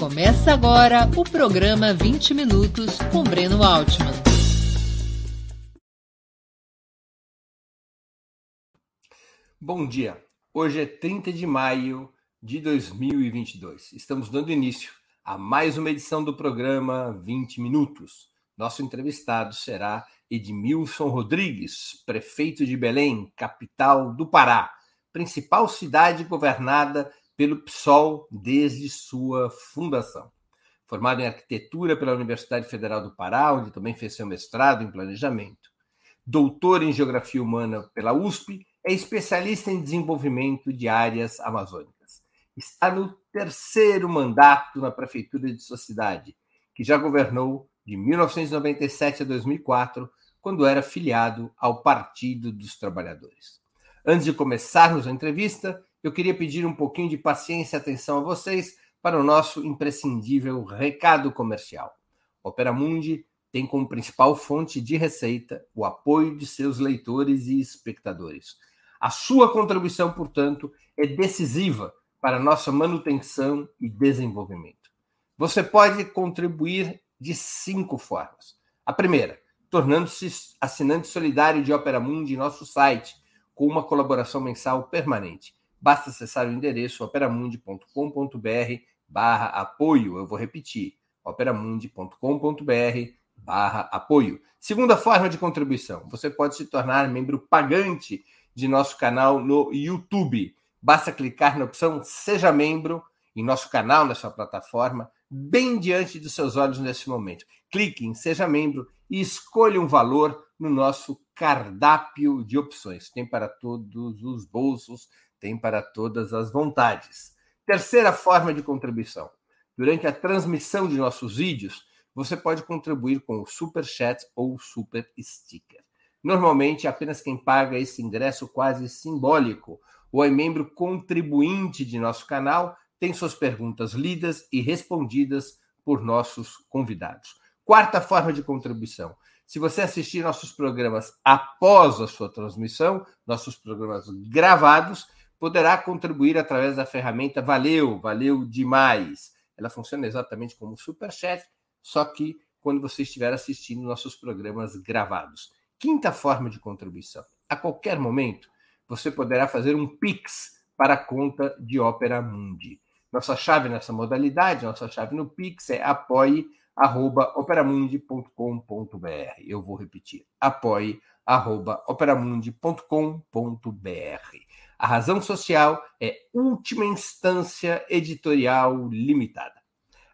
Começa agora o programa 20 Minutos com Breno Altman. Bom dia. Hoje é 30 de maio de 2022. Estamos dando início a mais uma edição do programa 20 Minutos. Nosso entrevistado será Edmilson Rodrigues, prefeito de Belém, capital do Pará, principal cidade governada pelo PSOL desde sua fundação. Formado em arquitetura pela Universidade Federal do Pará, onde também fez seu mestrado em planejamento. Doutor em geografia humana pela USP, é especialista em desenvolvimento de áreas amazônicas. Está no terceiro mandato na prefeitura de sua cidade, que já governou de 1997 a 2004, quando era filiado ao Partido dos Trabalhadores. Antes de começarmos a entrevista, eu queria pedir um pouquinho de paciência e atenção a vocês para o nosso imprescindível recado comercial. Opera Mundi tem como principal fonte de receita o apoio de seus leitores e espectadores. A sua contribuição, portanto, é decisiva para nossa manutenção e desenvolvimento. Você pode contribuir de cinco formas. A primeira, tornando-se assinante solidário de Opera Mundi em nosso site, com uma colaboração mensal permanente. Basta acessar o endereço operamundi.com.br barra apoio. Eu vou repetir, operamundi.com.br barra apoio. Segunda forma de contribuição, você pode se tornar membro pagante de nosso canal no YouTube. Basta clicar na opção Seja Membro em nosso canal, nessa plataforma, bem diante dos seus olhos nesse momento. Clique em Seja Membro e escolha um valor no nosso cardápio de opções. Tem para todos os bolsos, tem para todas as vontades. Terceira forma de contribuição. Durante a transmissão de nossos vídeos, você pode contribuir com o Super Chat ou o Super Sticker. Normalmente, apenas quem paga esse ingresso quase simbólico ou é membro contribuinte de nosso canal tem suas perguntas lidas e respondidas por nossos convidados. Quarta forma de contribuição. Se você assistir nossos programas após a sua transmissão, nossos programas gravados, poderá contribuir através da ferramenta Valeu, valeu demais. Ela funciona exatamente como o Superchat, só que quando você estiver assistindo nossos programas gravados. Quinta forma de contribuição. A qualquer momento, você poderá fazer um Pix para a conta de Opera Mundi. Nossa chave nessa modalidade, nossa chave no Pix é apoie.operamundi.com.br. Eu vou repetir, apoie.operamundi.com.br. A razão social é última instância editorial limitada.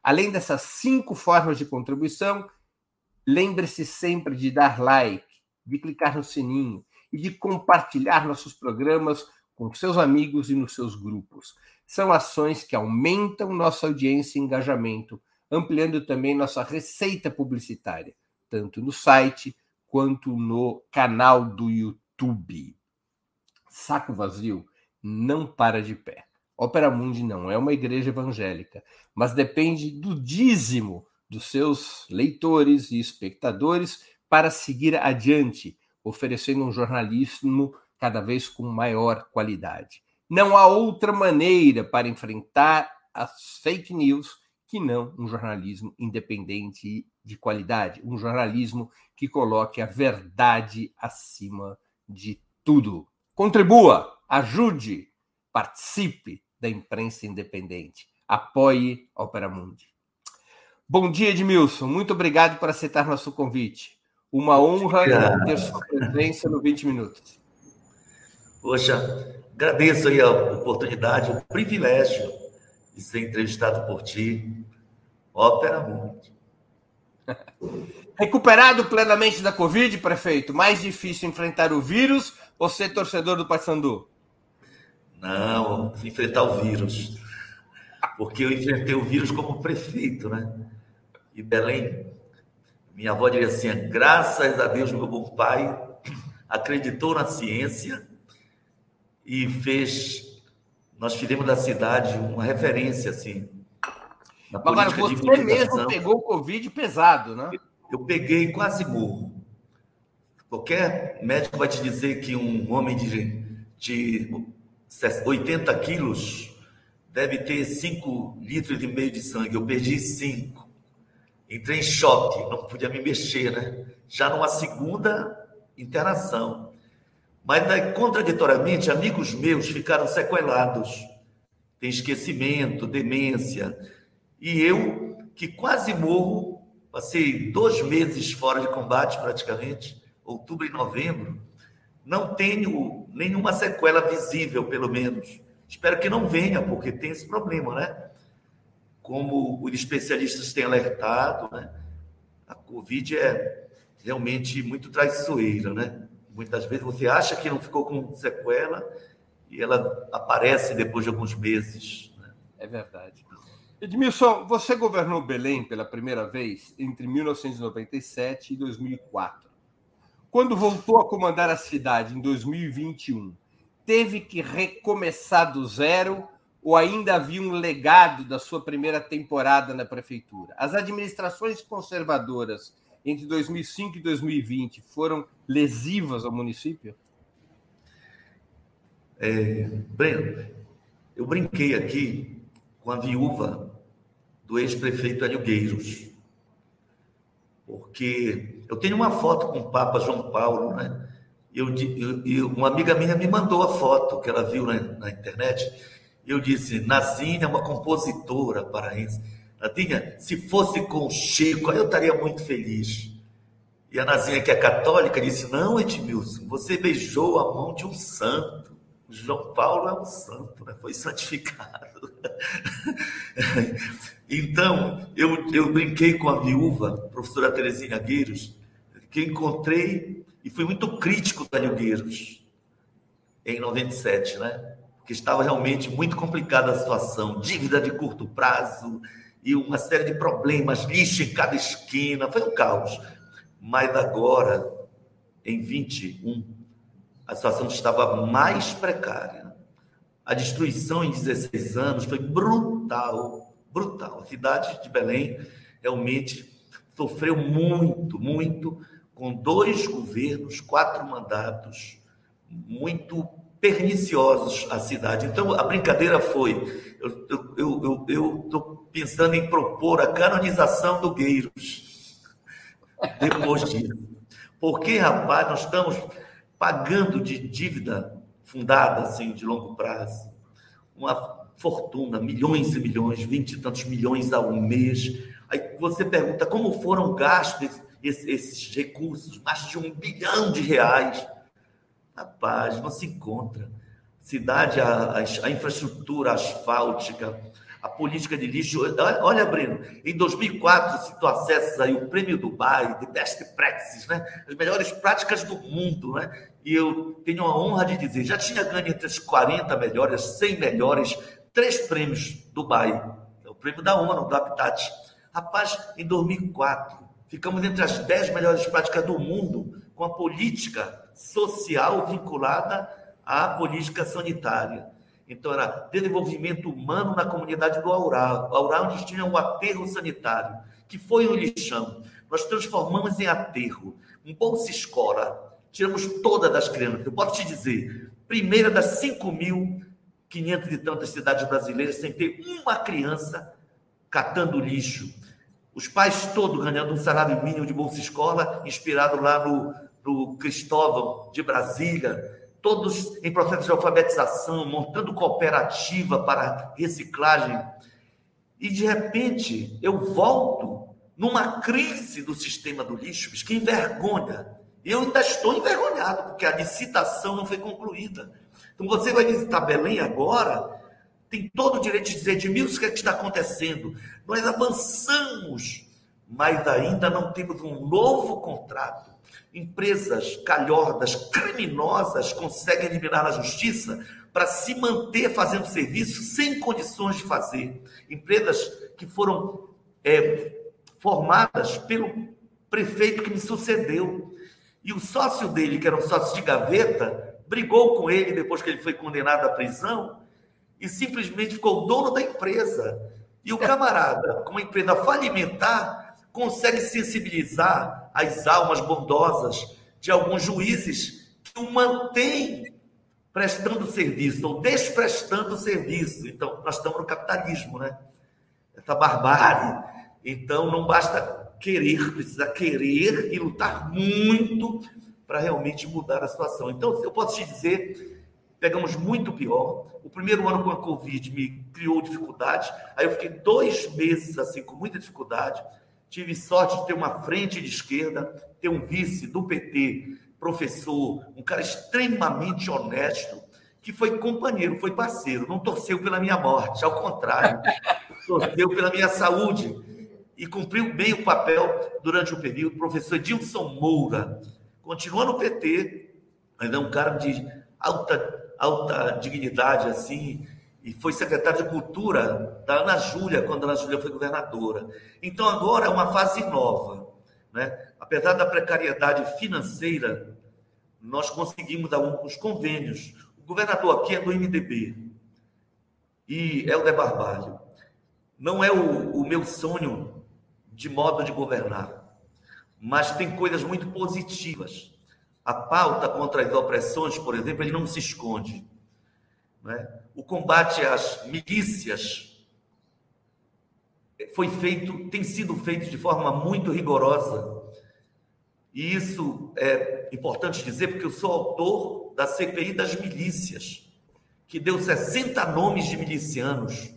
Além dessas cinco formas de contribuição, lembre-se sempre de dar like, de clicar no sininho e de compartilhar nossos programas com seus amigos e nos seus grupos. São ações que aumentam nossa audiência e engajamento, ampliando também nossa receita publicitária, tanto no site quanto no canal do YouTube saco vazio não para de pé. Opera Mundi não é uma igreja evangélica, mas depende do dízimo dos seus leitores e espectadores para seguir adiante, oferecendo um jornalismo cada vez com maior qualidade. Não há outra maneira para enfrentar as fake news que não um jornalismo independente e de qualidade, um jornalismo que coloque a verdade acima de tudo. Contribua, ajude, participe da imprensa independente. Apoie a Opera Mundi. Bom dia, Edmilson. Muito obrigado por aceitar nosso convite. Uma honra ter sua presença no 20 Minutos. Poxa, agradeço aí a oportunidade, o privilégio de ser entrevistado por ti. Opera Mundi. Recuperado plenamente da Covid, prefeito? Mais difícil enfrentar o vírus ou ser torcedor do Paysandu? Não, enfrentar o vírus. Porque eu enfrentei o vírus como prefeito, né? E Belém, minha avó dizia assim: graças a Deus, meu bom pai acreditou na ciência e fez. Nós fizemos da cidade uma referência, assim. Agora, você mesmo pegou o Covid pesado, né? Eu peguei quase morro. Qualquer médico vai te dizer que um homem de, de 80 quilos deve ter 5 litros e meio de sangue. Eu perdi 5. Entrei em choque, não podia me mexer, né? Já numa segunda internação. Mas, né, contraditoriamente, amigos meus ficaram sequelados. Tem esquecimento, demência. E eu, que quase morro, passei dois meses fora de combate praticamente, outubro e novembro, não tenho nenhuma sequela visível, pelo menos. Espero que não venha, porque tem esse problema, né? Como os especialistas têm alertado, né? A Covid é realmente muito traiçoeira, né? Muitas vezes você acha que não ficou com sequela e ela aparece depois de alguns meses. Né? É verdade. Edmilson, você governou Belém pela primeira vez entre 1997 e 2004. Quando voltou a comandar a cidade em 2021, teve que recomeçar do zero ou ainda havia um legado da sua primeira temporada na prefeitura? As administrações conservadoras entre 2005 e 2020 foram lesivas ao município? É, eu brinquei aqui com a viúva do ex-prefeito Alhugueiros, porque eu tenho uma foto com o Papa João Paulo, né? eu, eu, uma amiga minha me mandou a foto que ela viu na, na internet. Eu disse: Nazina é uma compositora paraense. Nadinha, se fosse com o Chico, eu estaria muito feliz. E a Nazinha, que é católica, disse: Não, Edmilson, você beijou a mão de um santo. João Paulo é um santo, né? foi santificado. então, eu, eu brinquei com a viúva, professora Terezinha Gueiros, que encontrei e fui muito crítico da Gueiros em 97, né? Porque estava realmente muito complicada a situação, dívida de curto prazo e uma série de problemas, lixo em cada esquina, foi um caos. Mas agora, em 21, a situação estava mais precária. A destruição em 16 anos foi brutal, brutal. A cidade de Belém realmente sofreu muito, muito com dois governos, quatro mandatos, muito perniciosos à cidade. Então, a brincadeira foi: eu estou pensando em propor a canonização do Gueiros, depois disso. Porque, rapaz, nós estamos pagando de dívida fundada, assim, de longo prazo, uma fortuna, milhões e milhões, vinte e tantos milhões ao mês. Aí você pergunta como foram gastos esses recursos, mais de um bilhão de reais. Rapaz, não se encontra. Cidade, a, a infraestrutura asfáltica, a política de lixo. Olha, Breno, em 2004, se tu acessas aí o Prêmio Dubai, de Best Practices, né? as melhores práticas do mundo, né? e eu tenho a honra de dizer, já tinha ganho entre as 40 melhores, 100 melhores, três prêmios Dubai, é o prêmio da ONU, do Habitat. Rapaz, em 2004, Ficamos entre as dez melhores práticas do mundo com a política social vinculada à política sanitária. Então, era desenvolvimento humano na comunidade do Aural. Aural, onde tinha um aterro sanitário, que foi um lixão. Nós transformamos em aterro, um bolsa escola. Tiramos todas das crianças. Eu posso te dizer, primeira das 5.500 e tantas cidades brasileiras sem ter uma criança catando lixo os pais todos ganhando um salário mínimo de bolsa escola, inspirado lá no, no Cristóvão de Brasília, todos em processo de alfabetização, montando cooperativa para reciclagem. E de repente eu volto numa crise do sistema do lixo, que envergonha. Eu ainda estou envergonhado, porque a licitação não foi concluída. Então você vai visitar Belém agora, tem todo o direito de dizer, de mil, o que, é que está acontecendo? Nós avançamos, mas ainda não temos um novo contrato. Empresas calhordas, criminosas, conseguem eliminar na justiça para se manter fazendo serviço sem condições de fazer. Empresas que foram é, formadas pelo prefeito que me sucedeu. E o sócio dele, que era um sócio de gaveta, brigou com ele depois que ele foi condenado à prisão e simplesmente ficou dono da empresa. E o camarada, com uma empresa falimentar, consegue sensibilizar as almas bondosas de alguns juízes que o mantêm prestando serviço ou desprestando serviço. Então, nós estamos no capitalismo, né? Essa barbárie. Então, não basta querer, precisa querer e lutar muito para realmente mudar a situação. Então, eu posso te dizer, pegamos muito pior. O primeiro ano com a Covid me criou dificuldade. Aí eu fiquei dois meses assim com muita dificuldade. Tive sorte de ter uma frente de esquerda, ter um vice do PT professor, um cara extremamente honesto, que foi companheiro, foi parceiro, não torceu pela minha morte, ao contrário, torceu pela minha saúde e cumpriu bem o papel durante o período. Professor Edilson Moura, continua no PT, ainda é um cara de alta, alta dignidade, assim, e foi secretário de Cultura da Ana Júlia, quando a Ana Júlia foi governadora. Então, agora é uma fase nova. Né? Apesar da precariedade financeira, nós conseguimos alguns convênios. O governador aqui é do MDB e é o de Barbalho. Não é o, o meu sonho de modo de governar, mas tem coisas muito positivas. A pauta contra as opressões, por exemplo, ele não se esconde. Né? O combate às milícias foi feito, tem sido feito de forma muito rigorosa. E isso é importante dizer, porque eu sou autor da CPI das milícias, que deu 60 nomes de milicianos,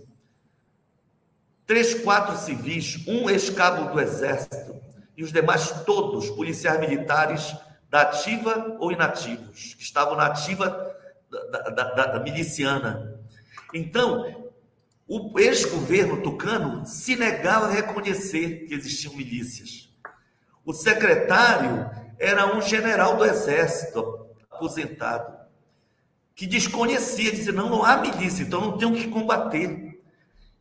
três, quatro civis, um ex-cabo do Exército, e os demais todos policiais militares da ativa ou inativos, que estavam na ativa da, da, da, miliciana. Então, o ex-governo tucano se negava a reconhecer que existiam milícias. O secretário era um general do exército aposentado, que desconhecia, dizia: não, não há milícia, então não tem o que combater.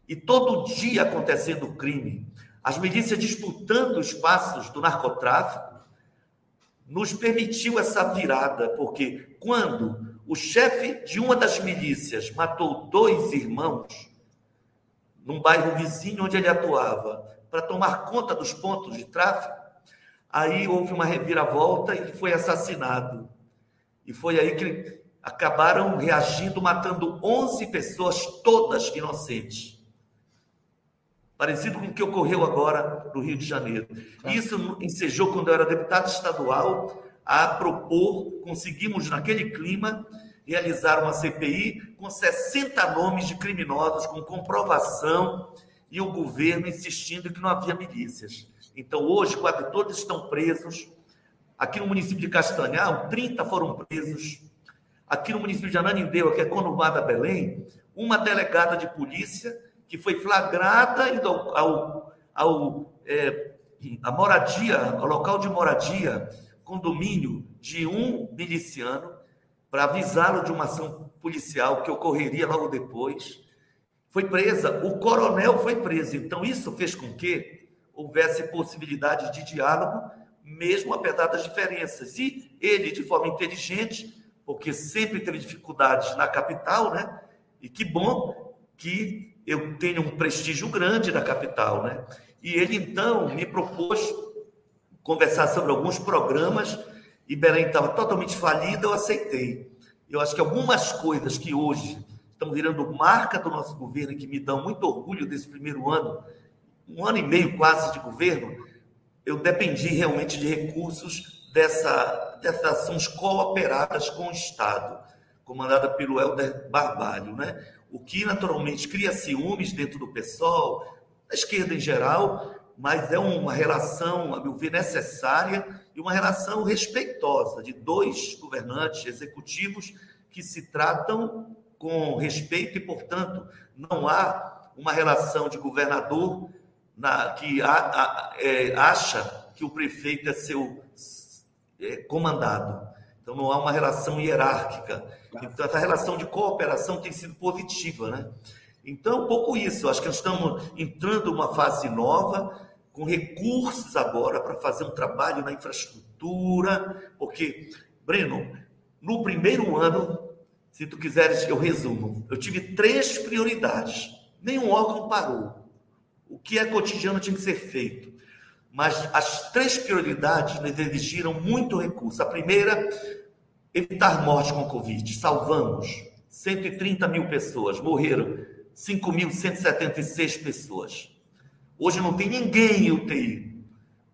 E todo dia acontecendo crime, as milícias disputando espaços do narcotráfico, nos permitiu essa virada, porque quando o chefe de uma das milícias matou dois irmãos, num bairro vizinho onde ele atuava, para tomar conta dos pontos de tráfego, aí houve uma reviravolta e ele foi assassinado. E foi aí que acabaram reagindo, matando 11 pessoas, todas inocentes. Parecido com o que ocorreu agora no Rio de Janeiro. Isso ensejou, quando eu era deputado estadual, a propor, conseguimos naquele clima, realizaram uma CPI com 60 nomes de criminosos, com comprovação, e o governo insistindo que não havia milícias. Então, hoje, quase todos estão presos. Aqui no município de Castanhal, 30 foram presos. Aqui no município de Ananindeua, que é conurbada Belém, uma delegada de polícia que foi flagrada indo ao, ao, ao é, a moradia, ao local de moradia, condomínio de um miliciano, para avisá-lo de uma ação policial que ocorreria logo depois. Foi presa, o coronel foi preso. Então, isso fez com que houvesse possibilidade de diálogo, mesmo apesar das diferenças. E ele, de forma inteligente, porque sempre teve dificuldades na capital, né? E que bom que eu tenho um prestígio grande na capital, né? E ele, então, me propôs conversar sobre alguns programas e Belém estava totalmente falida, eu aceitei. Eu acho que algumas coisas que hoje estão virando marca do nosso governo e que me dão muito orgulho desse primeiro ano, um ano e meio quase de governo, eu dependi realmente de recursos dessa, dessas ações cooperadas com o Estado, comandada pelo Helder Barbalho, né? O que naturalmente cria ciúmes dentro do pessoal, da esquerda em geral, mas é uma relação, a meu ver, necessária e uma relação respeitosa de dois governantes executivos que se tratam com respeito e, portanto, não há uma relação de governador na, que a, a, é, acha que o prefeito é seu é, comandado. Então, não há uma relação hierárquica. Então, essa relação de cooperação tem sido positiva, né? Então, um pouco isso. Acho que estamos entrando numa fase nova com recursos agora para fazer um trabalho na infraestrutura, porque, Breno, no primeiro ano, se tu quiseres, eu resumo, eu tive três prioridades. Nenhum órgão parou. O que é cotidiano tinha que ser feito. Mas as três prioridades nos exigiram muito recurso. A primeira, evitar morte com Covid. Salvamos 130 mil pessoas, morreram 5.176 pessoas. Hoje não tem ninguém em UTI,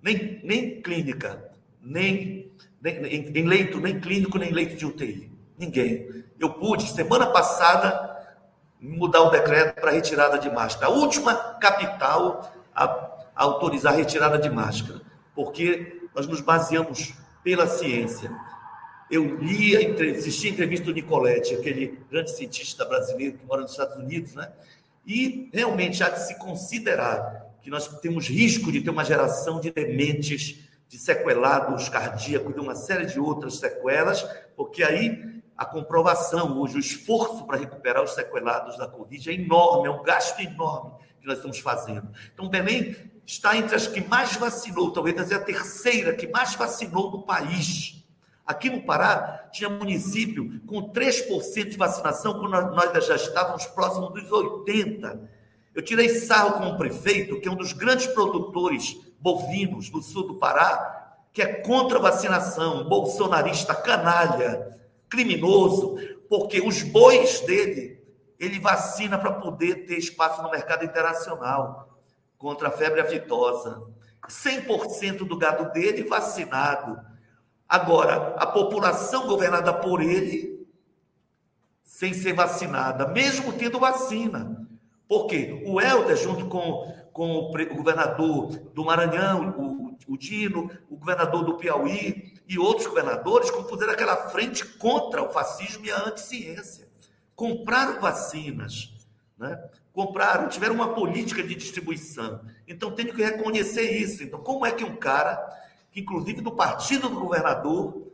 nem, nem clínica, nem, nem em leito, nem clínico, nem leito de UTI. Ninguém. Eu pude, semana passada, mudar o decreto para retirada de máscara. A última capital a, a autorizar a retirada de máscara, porque nós nos baseamos pela ciência. Eu li, assisti a entrevista do Nicoletti, aquele grande cientista brasileiro que mora nos Estados Unidos, né? E realmente há de se considerar que nós temos risco de ter uma geração de dementes, de sequelados cardíacos, de uma série de outras sequelas, porque aí a comprovação hoje, o esforço para recuperar os sequelados da Covid é enorme, é um gasto enorme que nós estamos fazendo. Então, Belém está entre as que mais vacinou, talvez é a terceira que mais vacinou no país. Aqui no Pará, tinha município com 3% de vacinação, quando nós já estávamos próximos dos 80%. Eu tirei sarro com o prefeito, que é um dos grandes produtores bovinos do sul do Pará, que é contra a vacinação, bolsonarista canalha, criminoso, porque os bois dele, ele vacina para poder ter espaço no mercado internacional contra a febre aftosa. 100% do gado dele vacinado. Agora, a população governada por ele, sem ser vacinada, mesmo tendo vacina. Porque o Helder, junto com, com o governador do Maranhão, o, o Dino, o governador do Piauí, e outros governadores compuseram aquela frente contra o fascismo e a anticiência. Compraram vacinas, né? compraram, tiveram uma política de distribuição. Então, tenho que reconhecer isso. Então, como é que um cara, inclusive do partido do governador,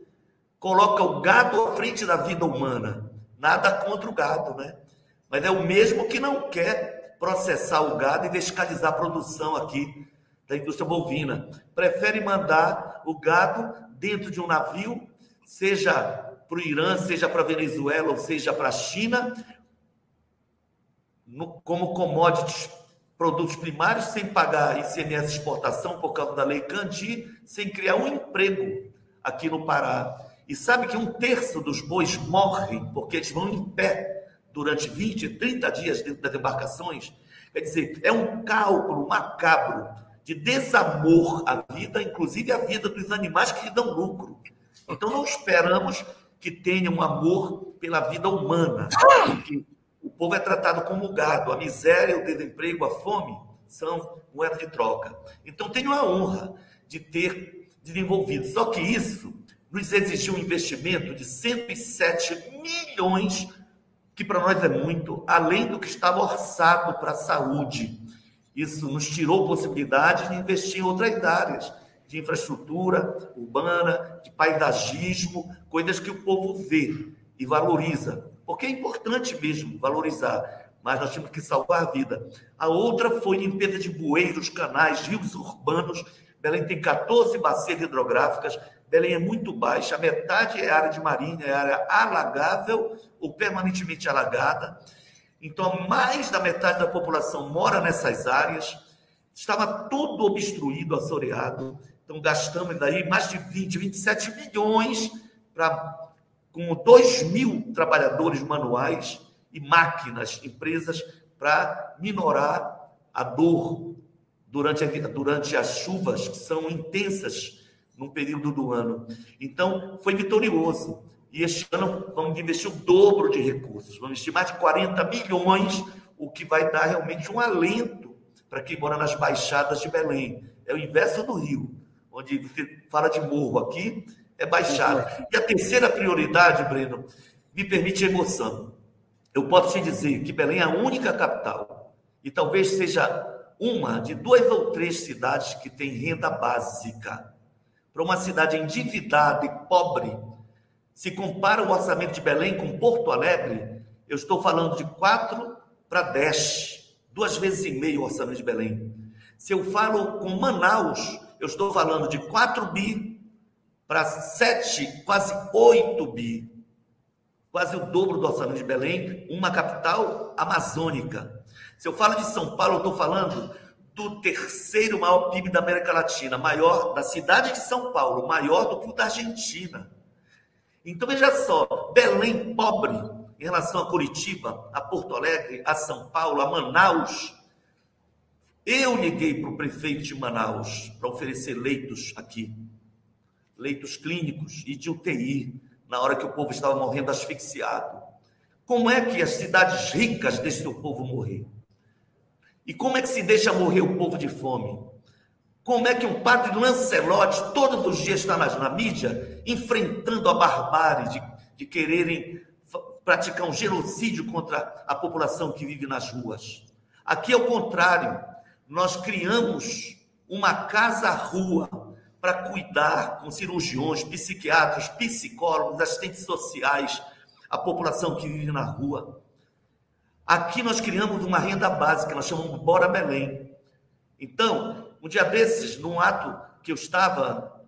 coloca o gado à frente da vida humana? Nada contra o gado, né? Mas é o mesmo que não quer processar o gado e fiscalizar a produção aqui da indústria bovina. Prefere mandar o gado dentro de um navio, seja para o Irã, seja para a Venezuela, ou seja para a China, no, como commodities, produtos primários, sem pagar ICMS exportação por causa da lei Candi, sem criar um emprego aqui no Pará. E sabe que um terço dos bois morrem porque eles vão em pé durante 20, 30 dias dentro das embarcações? Quer dizer, é um cálculo macabro de desamor à vida, inclusive à vida dos animais que lhe dão lucro. Então não esperamos que tenha um amor pela vida humana, porque o povo é tratado como gado, a miséria, o desemprego, a fome são moeda de troca. Então tenho a honra de ter desenvolvido. Só que isso nos exigiu um investimento de 107 milhões, que para nós é muito, além do que estava orçado para a saúde. Isso nos tirou possibilidade de investir em outras áreas, de infraestrutura urbana, de paisagismo, coisas que o povo vê e valoriza. Porque é importante mesmo valorizar, mas nós temos que salvar a vida. A outra foi limpeza de bueiros, canais, rios urbanos. Belém tem 14 bacias hidrográficas, Belém é muito baixa, metade é área de marinha, é área alagável ou permanentemente alagada. Então, mais da metade da população mora nessas áreas. Estava tudo obstruído, assoreado. Então, gastamos daí mais de 20, 27 milhões para com 2 mil trabalhadores manuais e máquinas, empresas, para minorar a dor durante, a, durante as chuvas, que são intensas num período do ano. Então, foi vitorioso. E este ano vamos investir o dobro de recursos, vamos investir mais de 40 milhões, o que vai dar realmente um alento para quem mora nas baixadas de Belém. É o inverso do Rio, onde você fala de morro aqui, é baixada. E a terceira prioridade, Breno, me permite emoção. Eu posso te dizer que Belém é a única capital, e talvez seja uma de duas ou três cidades que tem renda básica. Para uma cidade endividada e pobre, se compara o orçamento de Belém com Porto Alegre, eu estou falando de 4 para 10, duas vezes e meio o orçamento de Belém. Se eu falo com Manaus, eu estou falando de 4 bi para 7, quase 8 bi. Quase o dobro do orçamento de Belém, uma capital amazônica. Se eu falo de São Paulo, eu estou falando do terceiro maior PIB da América Latina, maior da cidade de São Paulo, maior do que o da Argentina. Então, veja só, Belém pobre em relação a Curitiba, a Porto Alegre, a São Paulo, a Manaus. Eu liguei para o prefeito de Manaus para oferecer leitos aqui, leitos clínicos e de UTI, na hora que o povo estava morrendo asfixiado. Como é que as cidades ricas deixam o povo morrer? E como é que se deixa morrer o povo de fome? Como é que um padre Lancelotti todos os dias está na, na mídia enfrentando a barbárie de, de quererem praticar um genocídio contra a população que vive nas ruas? Aqui é o contrário. Nós criamos uma casa-rua para cuidar com cirurgiões, psiquiatras, psicólogos, assistentes sociais, a população que vive na rua. Aqui nós criamos uma renda básica, nós chamamos Bora Belém. Então, um dia desses, num ato que eu estava,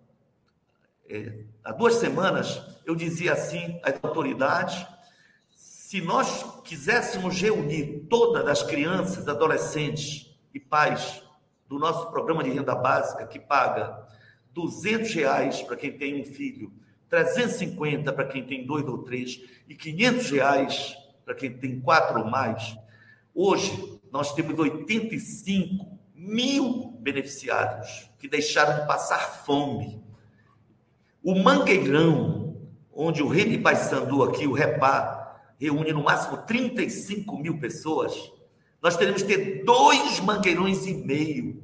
é, há duas semanas, eu dizia assim às autoridades: se nós quiséssemos reunir todas as crianças, adolescentes e pais do nosso programa de renda básica, que paga 200 reais para quem tem um filho, 350 para quem tem dois ou três e 500 reais para quem tem quatro ou mais, hoje nós temos 85 mil beneficiários que deixaram de passar fome. O Mangueirão, onde o Reni Paysandu aqui, o Repá, reúne no máximo 35 mil pessoas, nós teremos que ter dois mangueirões e meio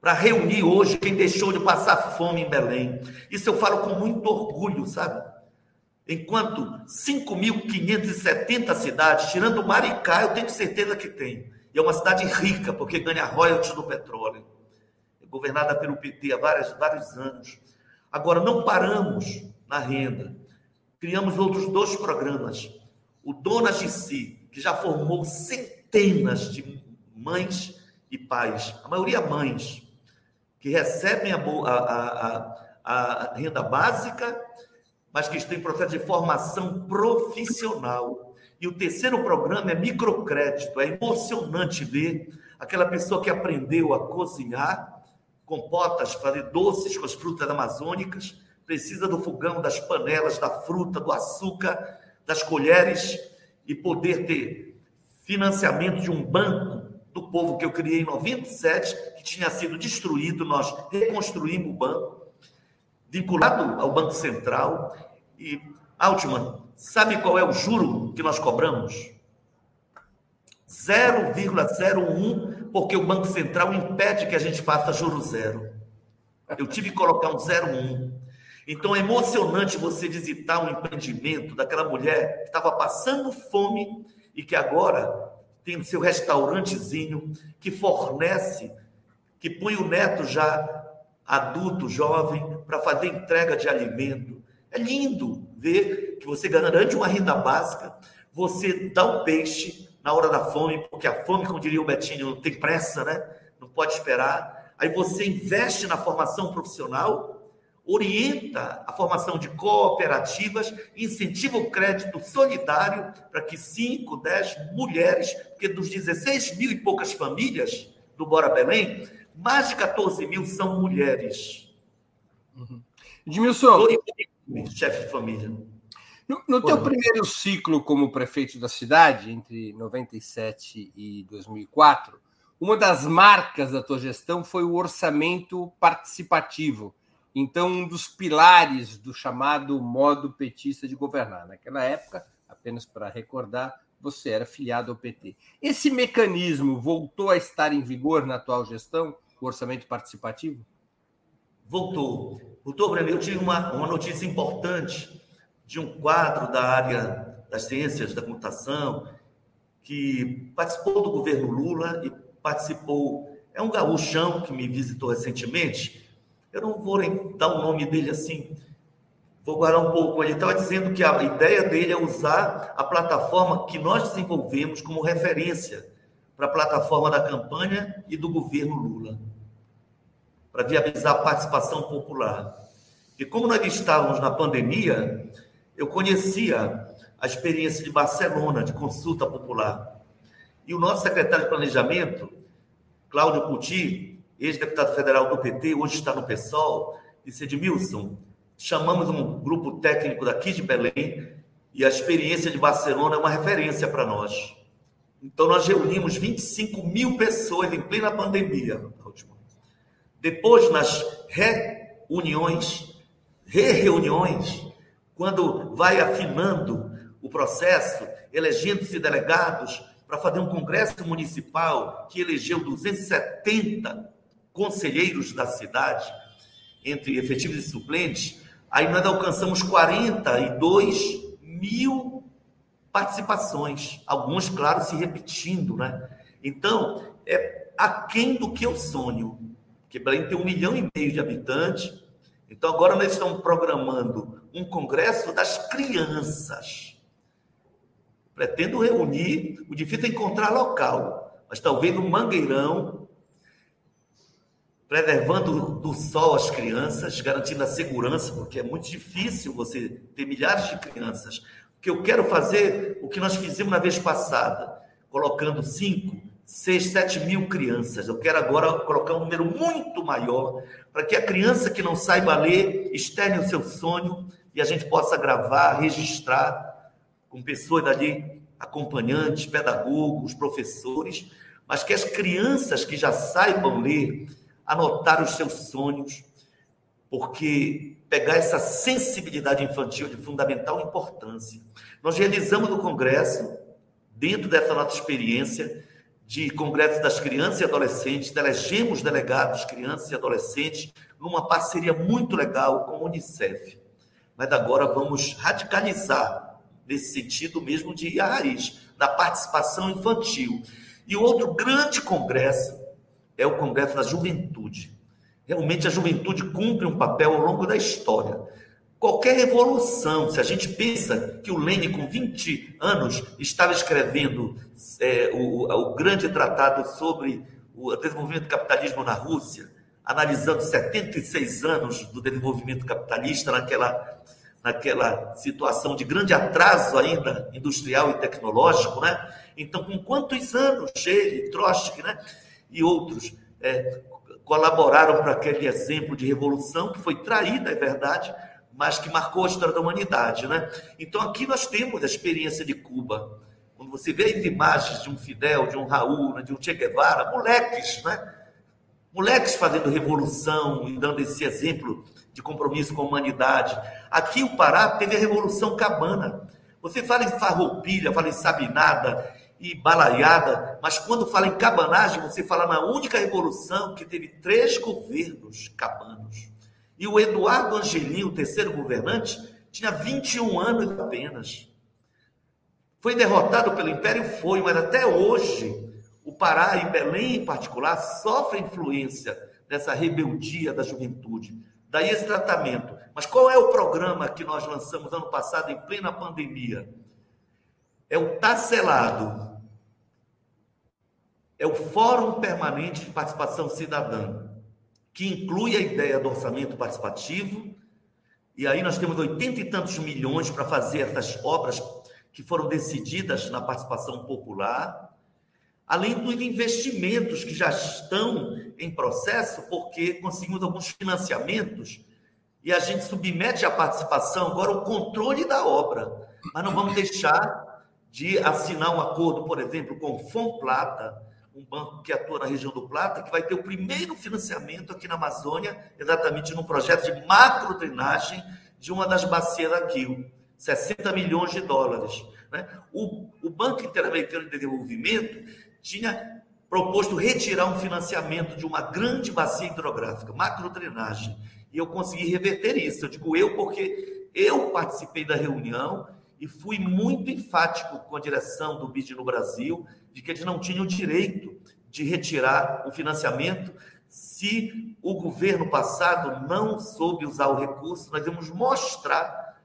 para reunir hoje quem deixou de passar fome em Belém. Isso eu falo com muito orgulho, sabe? Enquanto 5.570 cidades, tirando Maricá, eu tenho certeza que tem, e é uma cidade rica, porque ganha royalties do petróleo. É governada pelo PT há vários, vários anos. Agora, não paramos na renda. Criamos outros dois programas. O Donas de Si, que já formou centenas de mães e pais, a maioria mães, que recebem a, a, a, a renda básica, mas que estão em processo de formação profissional. E o terceiro programa é microcrédito. É emocionante ver aquela pessoa que aprendeu a cozinhar compotas, fazer doces com as frutas amazônicas, precisa do fogão, das panelas, da fruta, do açúcar, das colheres e poder ter financiamento de um banco do povo que eu criei em 97, que tinha sido destruído, nós reconstruímos o banco, vinculado ao Banco Central. E, Altman, Sabe qual é o juro que nós cobramos? 0,01, porque o Banco Central impede que a gente faça juro zero. Eu tive que colocar um 0,1. Então é emocionante você visitar um empreendimento daquela mulher que estava passando fome e que agora tem seu restaurantezinho que fornece, que põe o neto já adulto, jovem, para fazer entrega de alimento. É lindo ver que você garante uma renda básica, você dá o peixe na hora da fome, porque a fome, como diria o Betinho, não tem pressa, né? Não pode esperar. Aí você investe na formação profissional, orienta a formação de cooperativas, incentiva o crédito solidário para que 5, 10 mulheres, porque dos 16 mil e poucas famílias do Bora Belém, mais de 14 mil são mulheres. Uhum. Edmilson. Chefe de família. No, no teu primeiro ciclo como prefeito da cidade, entre 97 e 2004, uma das marcas da tua gestão foi o orçamento participativo. Então, um dos pilares do chamado modo petista de governar. Naquela época, apenas para recordar, você era filiado ao PT. Esse mecanismo voltou a estar em vigor na atual gestão, o orçamento participativo? Voltou. Voltou, Breno. Eu tive uma, uma notícia importante de um quadro da área das ciências da computação, que participou do governo Lula e participou. É um gaúchão que me visitou recentemente. Eu não vou dar o nome dele assim, vou guardar um pouco. Ele estava dizendo que a ideia dele é usar a plataforma que nós desenvolvemos como referência para a plataforma da campanha e do governo Lula, para viabilizar a participação popular. E como nós estávamos na pandemia, eu conhecia a experiência de Barcelona, de consulta popular. E o nosso secretário de Planejamento, Cláudio Puti, ex-deputado federal do PT, hoje está no PSOL, disse, Edmilson, chamamos um grupo técnico daqui de Belém e a experiência de Barcelona é uma referência para nós. Então, nós reunimos 25 mil pessoas em plena pandemia. Depois, nas reuniões, re-reuniões, quando vai afinando o processo, elegendo-se delegados para fazer um congresso municipal que elegeu 270 conselheiros da cidade, entre efetivos e suplentes, aí nós alcançamos 42 mil participações, alguns, claro, se repetindo, né? Então, é aquém do que eu sonho, que Belém tem um milhão e meio de habitantes, então agora nós estamos programando um congresso das crianças. Pretendo reunir, o difícil é encontrar local, mas talvez no Mangueirão, preservando do sol as crianças, garantindo a segurança, porque é muito difícil você ter milhares de crianças. O que eu quero fazer, o que nós fizemos na vez passada, colocando cinco, seis, sete mil crianças. Eu quero agora colocar um número muito maior, para que a criança que não saiba ler externe o seu sonho e a gente possa gravar, registrar com pessoas dali, acompanhantes, pedagogos, professores, mas que as crianças que já saibam ler anotar os seus sonhos, porque pegar essa sensibilidade infantil de fundamental importância. Nós realizamos no Congresso, dentro dessa nossa experiência de Congresso das Crianças e Adolescentes, elegemos delegados crianças e adolescentes numa parceria muito legal com a Unicef. Mas agora vamos radicalizar nesse sentido mesmo de ir à raiz, da participação infantil. E outro grande congresso é o Congresso da Juventude. Realmente a juventude cumpre um papel ao longo da história. Qualquer revolução, se a gente pensa que o Lênin, com 20 anos, estava escrevendo é, o, o, grande tratado sobre o desenvolvimento do capitalismo na Rússia, analisando 76 anos do desenvolvimento capitalista naquela, naquela situação de grande atraso ainda industrial e tecnológico, né? Então, com quantos anos ele, Trotsky, né? E outros é, colaboraram para aquele exemplo de revolução que foi traída, é verdade, mas que marcou a história da humanidade, né? Então aqui nós temos a experiência de Cuba. Quando você vê as imagens de um Fidel, de um Raul, né, de um Che Guevara, moleques, né? Moleques fazendo revolução e dando esse exemplo de compromisso com a humanidade. Aqui o Pará teve a Revolução Cabana. Você fala em farroupilha, fala em sabinada, e balaiada, mas quando fala em cabanagem, você fala na única revolução que teve três governos cabanos. E o Eduardo Angelim, o terceiro governante, tinha 21 anos apenas. Foi derrotado pelo Império? Foi, mas até hoje, o Pará e Belém em particular sofrem influência dessa rebeldia da juventude. Daí esse tratamento. Mas qual é o programa que nós lançamos ano passado em plena pandemia? É o Tacelado, é o Fórum Permanente de Participação Cidadã, que inclui a ideia do orçamento participativo, e aí nós temos oitenta e tantos milhões para fazer essas obras que foram decididas na participação popular, além dos investimentos que já estão em processo, porque conseguimos alguns financiamentos e a gente submete à participação agora o controle da obra. Mas não vamos deixar de assinar um acordo, por exemplo, com o Fomplata, um banco que atua na região do Plata, que vai ter o primeiro financiamento aqui na Amazônia, exatamente num projeto de macro drenagem de uma das bacias daqui, 60 milhões de dólares. Né? O, o Banco Interamericano de Desenvolvimento tinha proposto retirar um financiamento de uma grande bacia hidrográfica, macro drenagem, e eu consegui reverter isso. Eu digo eu porque eu participei da reunião e fui muito enfático com a direção do BID no Brasil, de que eles não tinham o direito de retirar o financiamento se o governo passado não soube usar o recurso. Nós íamos mostrar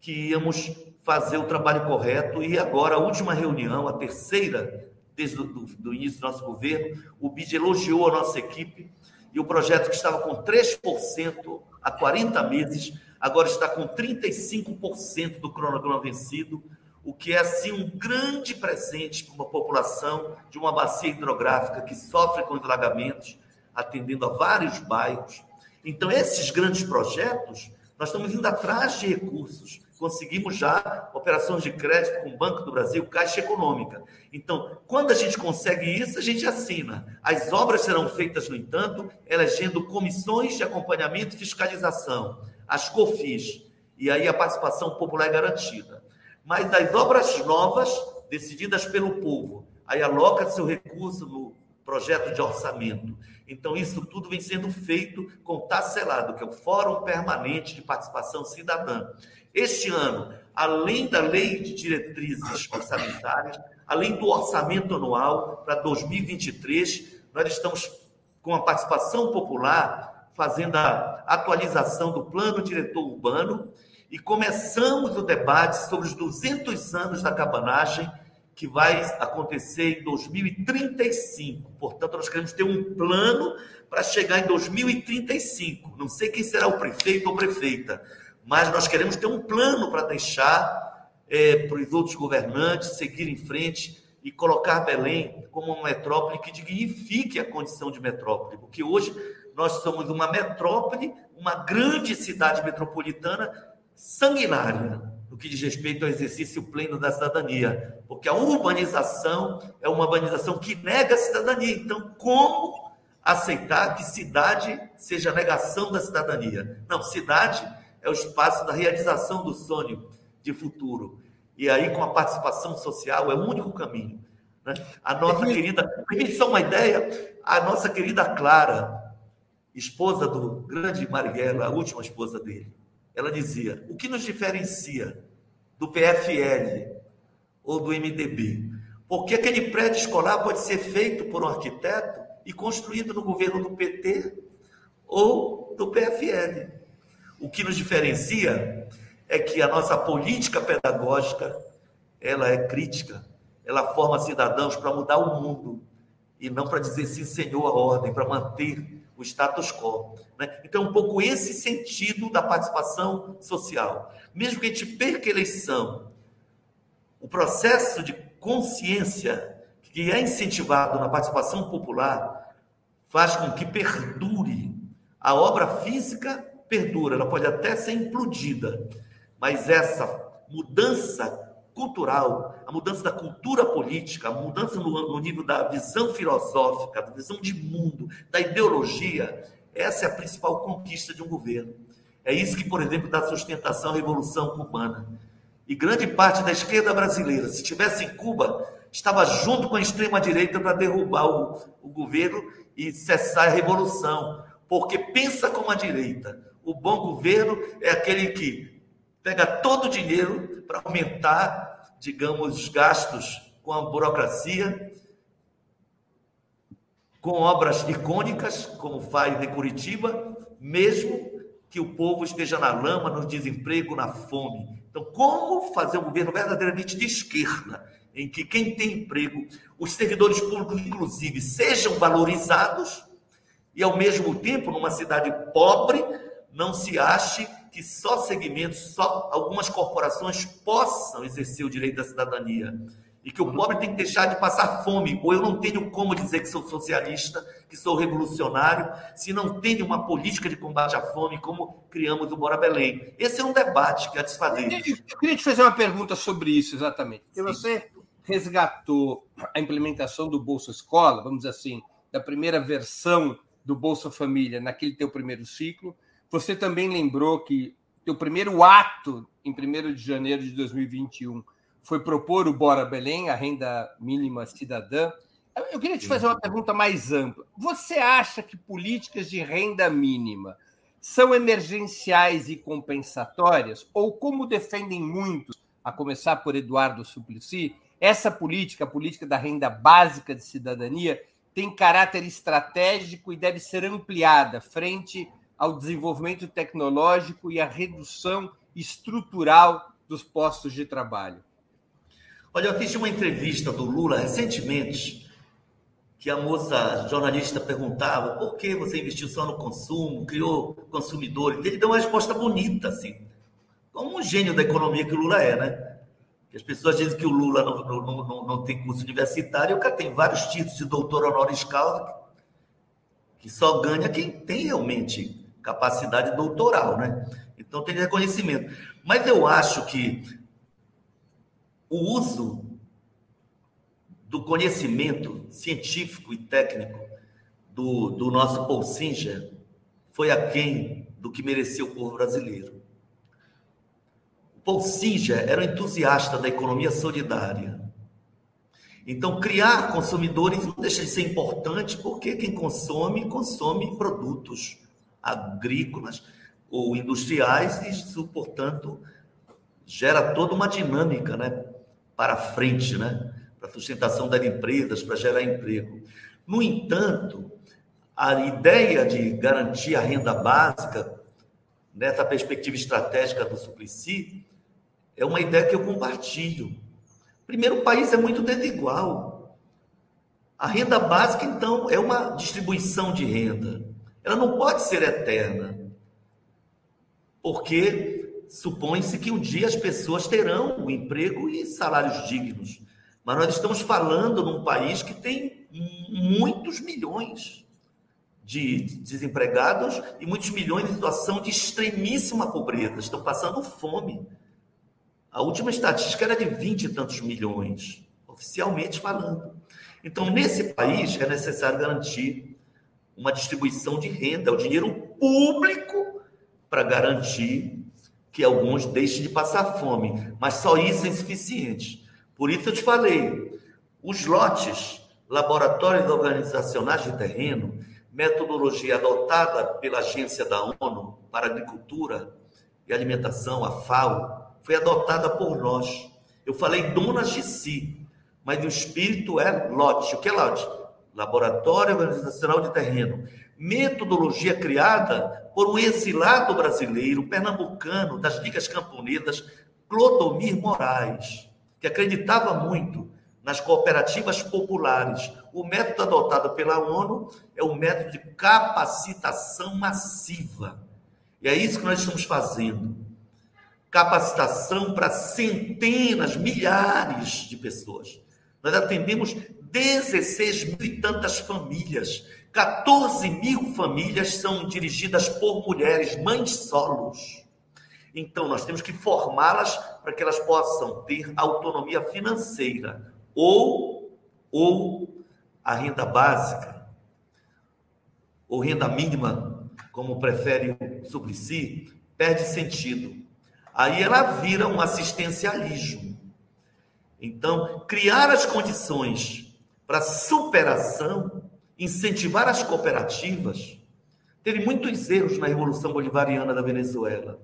que íamos fazer o trabalho correto e agora a última reunião, a terceira desde o início do nosso governo, o BID elogiou a nossa equipe e o projeto que estava com 3% há 40 meses, agora está com 35% do cronograma vencido, o que é assim um grande presente para uma população de uma bacia hidrográfica que sofre com alagamentos, atendendo a vários bairros. Então, esses grandes projetos Nós estamos indo atrás de recursos. Conseguimos já operações de crédito com o Banco do Brasil, Caixa Econômica. Então, quando a gente consegue isso, a gente assina. As obras serão feitas, no entanto, elegendo comissões de acompanhamento e fiscalização, as COFIS. E aí a participação popular é garantida. Mas das obras novas, decididas pelo povo, aí aloca seu recurso no projeto de orçamento. Então, isso tudo vem sendo feito com o TACELADO, que é o Fórum Permanente de Participação Cidadã. Este ano, além da Lei de Diretrizes Orçamentárias, além do orçamento anual para 2023, nós estamos com a participação popular fazendo a atualização do Plano Diretor Urbano e começamos o debate sobre os 200 anos da cabanagem que vai acontecer em 2035. Portanto, nós queremos ter um plano para chegar em 2035. Não sei quem será o prefeito ou prefeita, mas nós queremos ter um plano para deixar é, para os outros governantes seguir em frente e colocar Belém como uma metrópole que dignifique a condição de metrópole, porque hoje nós somos uma metrópole, uma grande cidade metropolitana sanguinária no que diz respeito ao exercício pleno da cidadania, porque a urbanização é uma urbanização que nega a cidadania. Então, como aceitar que cidade seja a negação da cidadania? Não, cidade é o espaço da realização do sonho de futuro. E aí, com a participação social, é o único caminho. Né? A nossa querida, permite só uma ideia, a nossa querida Clara, esposa do grande Marighella, a última esposa dele, ela dizia: o que nos diferencia do PFL ou do MDB? Porque aquele prédio escolar pode ser feito por um arquiteto e construído no governo do PT ou do PFL. O que nos diferencia é que a nossa política pedagógica ela é crítica, ela forma cidadãos para mudar o mundo e não para dizer sim, senhor, a ordem, para manter o status quo. Né? Então, um pouco esse sentido da participação social. Mesmo que a gente perca a eleição, o processo de consciência que é incentivado na participação popular faz com que perdure. A obra física perdura, ela pode até ser implodida, mas essa mudança cultural, a mudança da cultura política, a mudança no, no, nível da visão filosófica, da visão de mundo, da ideologia, essa é a principal conquista de um governo. É isso que, por exemplo, dá sustentação à Revolução Cubana. E grande parte da esquerda brasileira, se estivesse em Cuba, estava junto com a extrema-direita para derrubar o, o governo e cessar a revolução. Porque pensa como a direita. O bom governo é aquele que pega todo o dinheiro para aumentar, digamos, os gastos com a burocracia, com obras icônicas, como faz em Curitiba, mesmo que o povo esteja na lama, no desemprego, na fome. Então, como fazer um governo verdadeiramente de esquerda, em que quem tem emprego, os servidores públicos, inclusive, sejam valorizados e, ao mesmo tempo, numa cidade pobre, não se ache que só segmentos, só algumas corporações possam exercer o direito da cidadania. E que o pobre tem que deixar de passar fome. Ou eu não tenho como dizer que sou socialista, que sou revolucionário, se não tenho uma política de combate à fome, como criamos o Bora Belém. Esse é um debate que há de se fazer. Eu queria te fazer uma pergunta sobre isso, exatamente. Porque você resgatou a implementação do Bolsa Escola, vamos dizer assim, da primeira versão do Bolsa Família naquele teu primeiro ciclo, você também lembrou que o primeiro ato, em 1 de janeiro de 2021, foi propor o Bora Belém, a renda mínima cidadã. Eu queria te fazer uma pergunta mais ampla. Você acha que políticas de renda mínima são emergenciais e compensatórias? Ou, como defendem muitos, a começar por Eduardo Suplicy, essa política, a política da renda básica de cidadania, tem caráter estratégico e deve ser ampliada frente ao desenvolvimento tecnológico e à redução estrutural dos postos de trabalho. Olha, eu fiz uma entrevista do Lula recentemente, que a moça jornalista perguntava por que você investiu só no consumo, criou consumidores. Ele deu uma resposta bonita, assim, como um gênio da economia que o Lula é, né? as pessoas dizem que o Lula não, não, não, não tem curso universitário, o cara tem vários títulos de doutor honoris causa, que só ganha quem tem realmente capacidade doutoral, né? Então tem reconhecimento. Mas eu acho que o uso do conhecimento científico e técnico do, do nosso Paul Singer foi aquém do que mereceu o povo brasileiro. O Paul Singer era um entusiasta da economia solidária. Então, criar consumidores não deixa de ser importante, porque quem consome, consome produtos agrícolas ou industriais, e isso, portanto, gera toda uma dinâmica né, para frente, né, para a sustentação das empresas, para gerar emprego. No entanto, a ideia de garantir a renda básica, nessa perspectiva estratégica do Suplicy, é uma ideia que eu compartilho. Primeiro, o país é muito desigual. A renda básica, então, é uma distribuição de renda. Ela não pode ser eterna. Porque supõe-se que um dia as pessoas terão um emprego e salários dignos. Mas nós estamos falando num país que tem muitos milhões de desempregados e muitos milhões em situação de extremíssima pobreza, estão passando fome. A última estatística era de 20 e tantos milhões, oficialmente falando. Então, nesse país, é necessário garantir uma distribuição de renda, o dinheiro público, para garantir que alguns deixem de passar fome. Mas só isso é insuficiente. Por isso eu te falei, os lotes, laboratórios organizacionais de terreno, metodologia adotada pela Agência da ONU para Agricultura e Alimentação, a FAO, foi adotada por nós. Eu falei donas de si, mas o espírito é lote. O que é lote? Laboratório Organizacional de Terreno. Metodologia criada por um exilado brasileiro, pernambucano, das ligas camponesas, Clodomir Moraes, que acreditava muito nas cooperativas populares. O método adotado pela ONU é o método de capacitação massiva. E é isso que nós estamos fazendo. Capacitação para centenas, milhares de pessoas. Nós atendemos 16 mil e tantas famílias. 14 mil famílias são dirigidas por mulheres, mães solos. Então, nós temos que formá-las para que elas possam ter autonomia financeira, ou, ou a renda básica, ou renda mínima, como prefere o Suplicy, perde sentido. Aí ela vira um assistencialismo. Então, criar as condições para superação, incentivar as cooperativas, teve muitos erros na Revolução Bolivariana da Venezuela.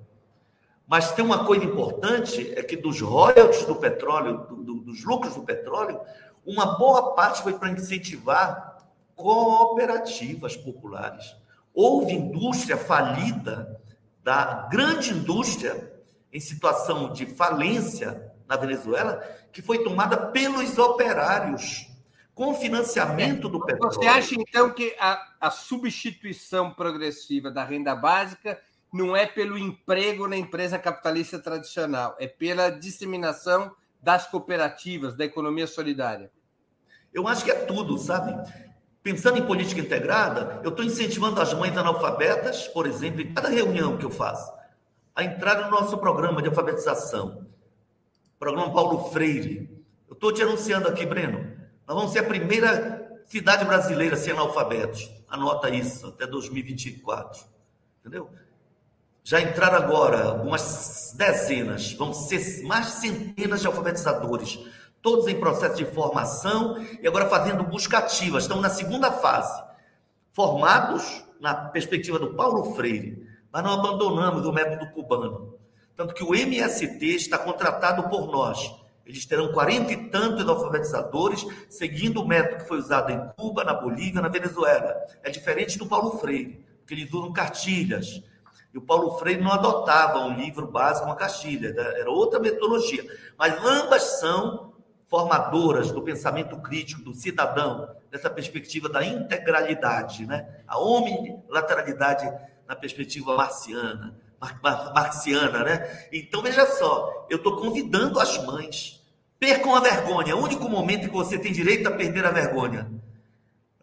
Mas tem uma coisa importante, é que dos royalties do petróleo, do, do, dos lucros do petróleo, uma boa parte foi para incentivar cooperativas populares. Houve indústria falida da grande indústria em situação de falência na Venezuela, que foi tomada pelos operários, com financiamento do petróleo. Você acha, então, que a, a substituição progressiva da renda básica não é pelo emprego na empresa capitalista tradicional, é pela disseminação das cooperativas, da economia solidária? Eu acho que é tudo, sabe? Pensando em política integrada, eu estou incentivando as mães analfabetas, por exemplo, em cada reunião que eu faço, a entrar no nosso programa de alfabetização, programa Paulo Freire. Eu estou te anunciando aqui, Breno, nós vamos ser a primeira cidade brasileira sem analfabetos. Anota isso, até 2024. Entendeu? Já entraram agora algumas dezenas, vão ser mais centenas de alfabetizadores, todos em processo de formação e agora fazendo busca ativa. Estão na segunda fase, formados na perspectiva do Paulo Freire, mas não abandonamos o método cubano. Tanto que o MST está contratado por nós. Eles terão quarenta e tantos alfabetizadores, seguindo o método que foi usado em Cuba, na Bolívia, na Venezuela. É diferente do Paulo Freire, porque eles usam cartilhas e o Paulo Freire não adotava um livro básico, uma castilha, era outra metodologia. Mas ambas são formadoras do pensamento crítico do cidadão, dessa perspectiva da integralidade, né? a omnilateralidade na perspectiva marciana, mar, mar, marxiana. Né? Então, veja só, eu estou convidando as mães, percam a vergonha, é o único momento que você tem direito a perder a vergonha.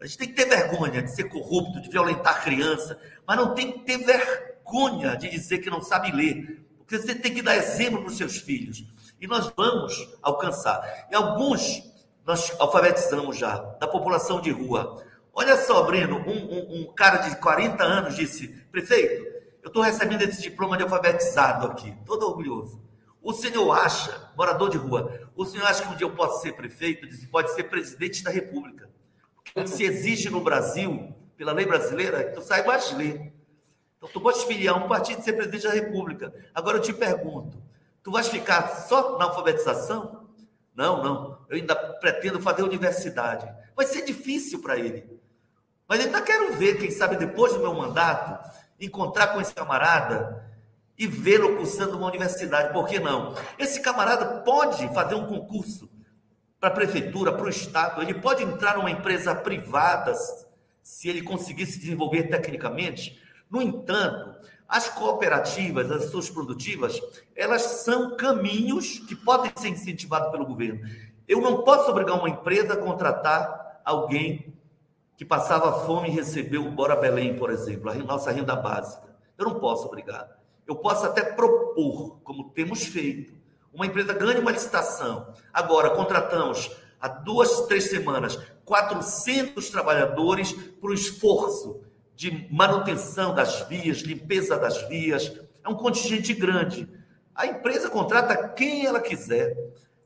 A gente tem que ter vergonha de ser corrupto, de violentar criança, mas não tem que ter vergonha de dizer que não sabe ler, porque você tem que dar exemplo para os seus filhos. E nós vamos alcançar. E alguns nós alfabetizamos já, da população de rua. Olha só, Breno, um, um, um cara de 40 anos disse: prefeito, estou recebendo esse diploma de alfabetizado aqui, todo orgulhoso. O senhor acha, morador de rua, o senhor acha que um dia eu posso ser prefeito? Disse, pode ser presidente da República. Porque se exige no Brasil, pela lei brasileira, que tu saiba ler. Então, tu pode filiar um partido e ser presidente da República. Agora eu te pergunto: tu vais ficar só na alfabetização? Não, não. Eu ainda pretendo fazer universidade. Vai ser difícil para ele. Mas ainda quero ver, quem sabe depois do meu mandato, encontrar com esse camarada e vê-lo cursando uma universidade. Por que não? Esse camarada pode fazer um concurso para a prefeitura, para o Estado, ele pode entrar numa empresa privada se ele conseguir se desenvolver tecnicamente. No entanto, as cooperativas, as suas produtivas, elas são caminhos que podem ser incentivados pelo governo. Eu não posso obrigar uma empresa a contratar alguém que passava fome e recebeu o Bora Belém, por exemplo, a nossa renda básica. Eu não posso obrigar. Eu posso até propor, como temos feito. Uma empresa ganha uma licitação. Agora, contratamos há duas, três semanas 400 trabalhadores para o esforço de manutenção das vias, limpeza das vias. É um contingente grande. A empresa contrata quem ela quiser.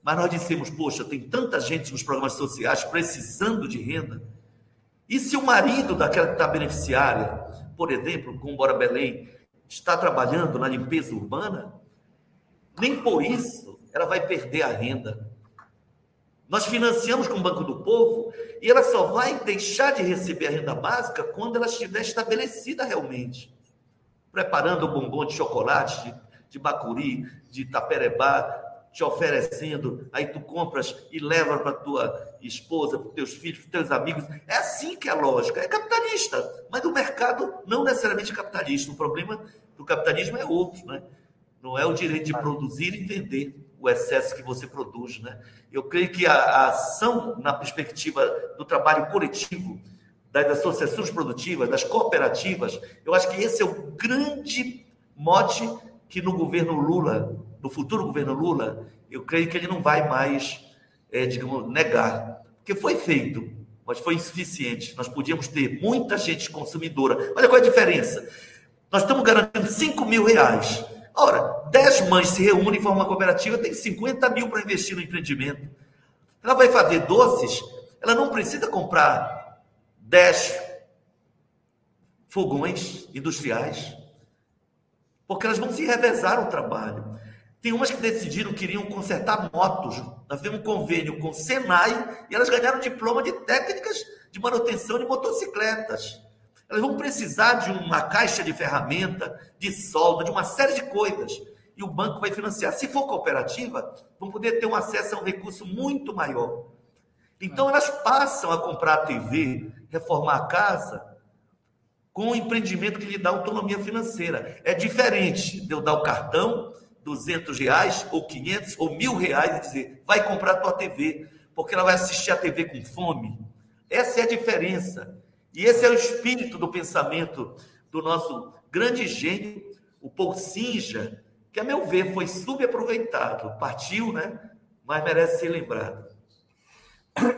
Mas nós dissemos, poxa, tem tanta gente nos programas sociais precisando de renda. E se o marido daquela que está beneficiária, por exemplo, com Bora Belém, está trabalhando na limpeza urbana, nem por isso ela vai perder a renda. Nós financiamos com o Banco do Povo e ela só vai deixar de receber a renda básica quando ela estiver estabelecida realmente. Preparando o bombom de chocolate, de, de bacuri, de taperebá, te oferecendo, aí tu compras e leva para tua esposa, para teus filhos, para teus amigos. É assim que é a lógica, é capitalista, mas o mercado não necessariamente é capitalista. O problema do capitalismo é outro, né? Não é o direito de produzir e vender o excesso que você produz, né? Eu creio que a, a ação na perspectiva do trabalho coletivo, das associações produtivas, das cooperativas, eu acho que esse é o grande mote que no governo Lula no futuro governo Lula, eu creio que ele não vai mais, é, digamos, negar. Porque foi feito, mas foi insuficiente. Nós podíamos ter muita gente consumidora. Olha qual é a diferença. Nós estamos garantindo 5 mil reais. Ora, 10 mães se reúnem em forma cooperativa, tem 50 mil para investir no empreendimento. Ela vai fazer doces, ela não precisa comprar 10 fogões industriais, porque elas vão se revezar o trabalho. Tem umas que decidiram que iriam consertar motos. Nós fizemos um convênio com o Senai e elas ganharam diploma de técnicas de manutenção de motocicletas. Elas vão precisar de uma caixa de ferramenta, de solda, de uma série de coisas. E o banco vai financiar. Se for cooperativa, vão poder ter um acesso a um recurso muito maior. Então, elas passam a comprar a TV, reformar a casa, com um empreendimento que lhe dá autonomia financeira. É diferente de eu dar o cartão 200 reais, ou 500, ou mil reais e dizer, vai comprar a tua TV, porque ela vai assistir a TV com fome. Essa é a diferença. E esse é o espírito do pensamento do nosso grande gênio, o Paul que, a meu ver, foi subaproveitado. Partiu, né? Mas merece ser lembrado.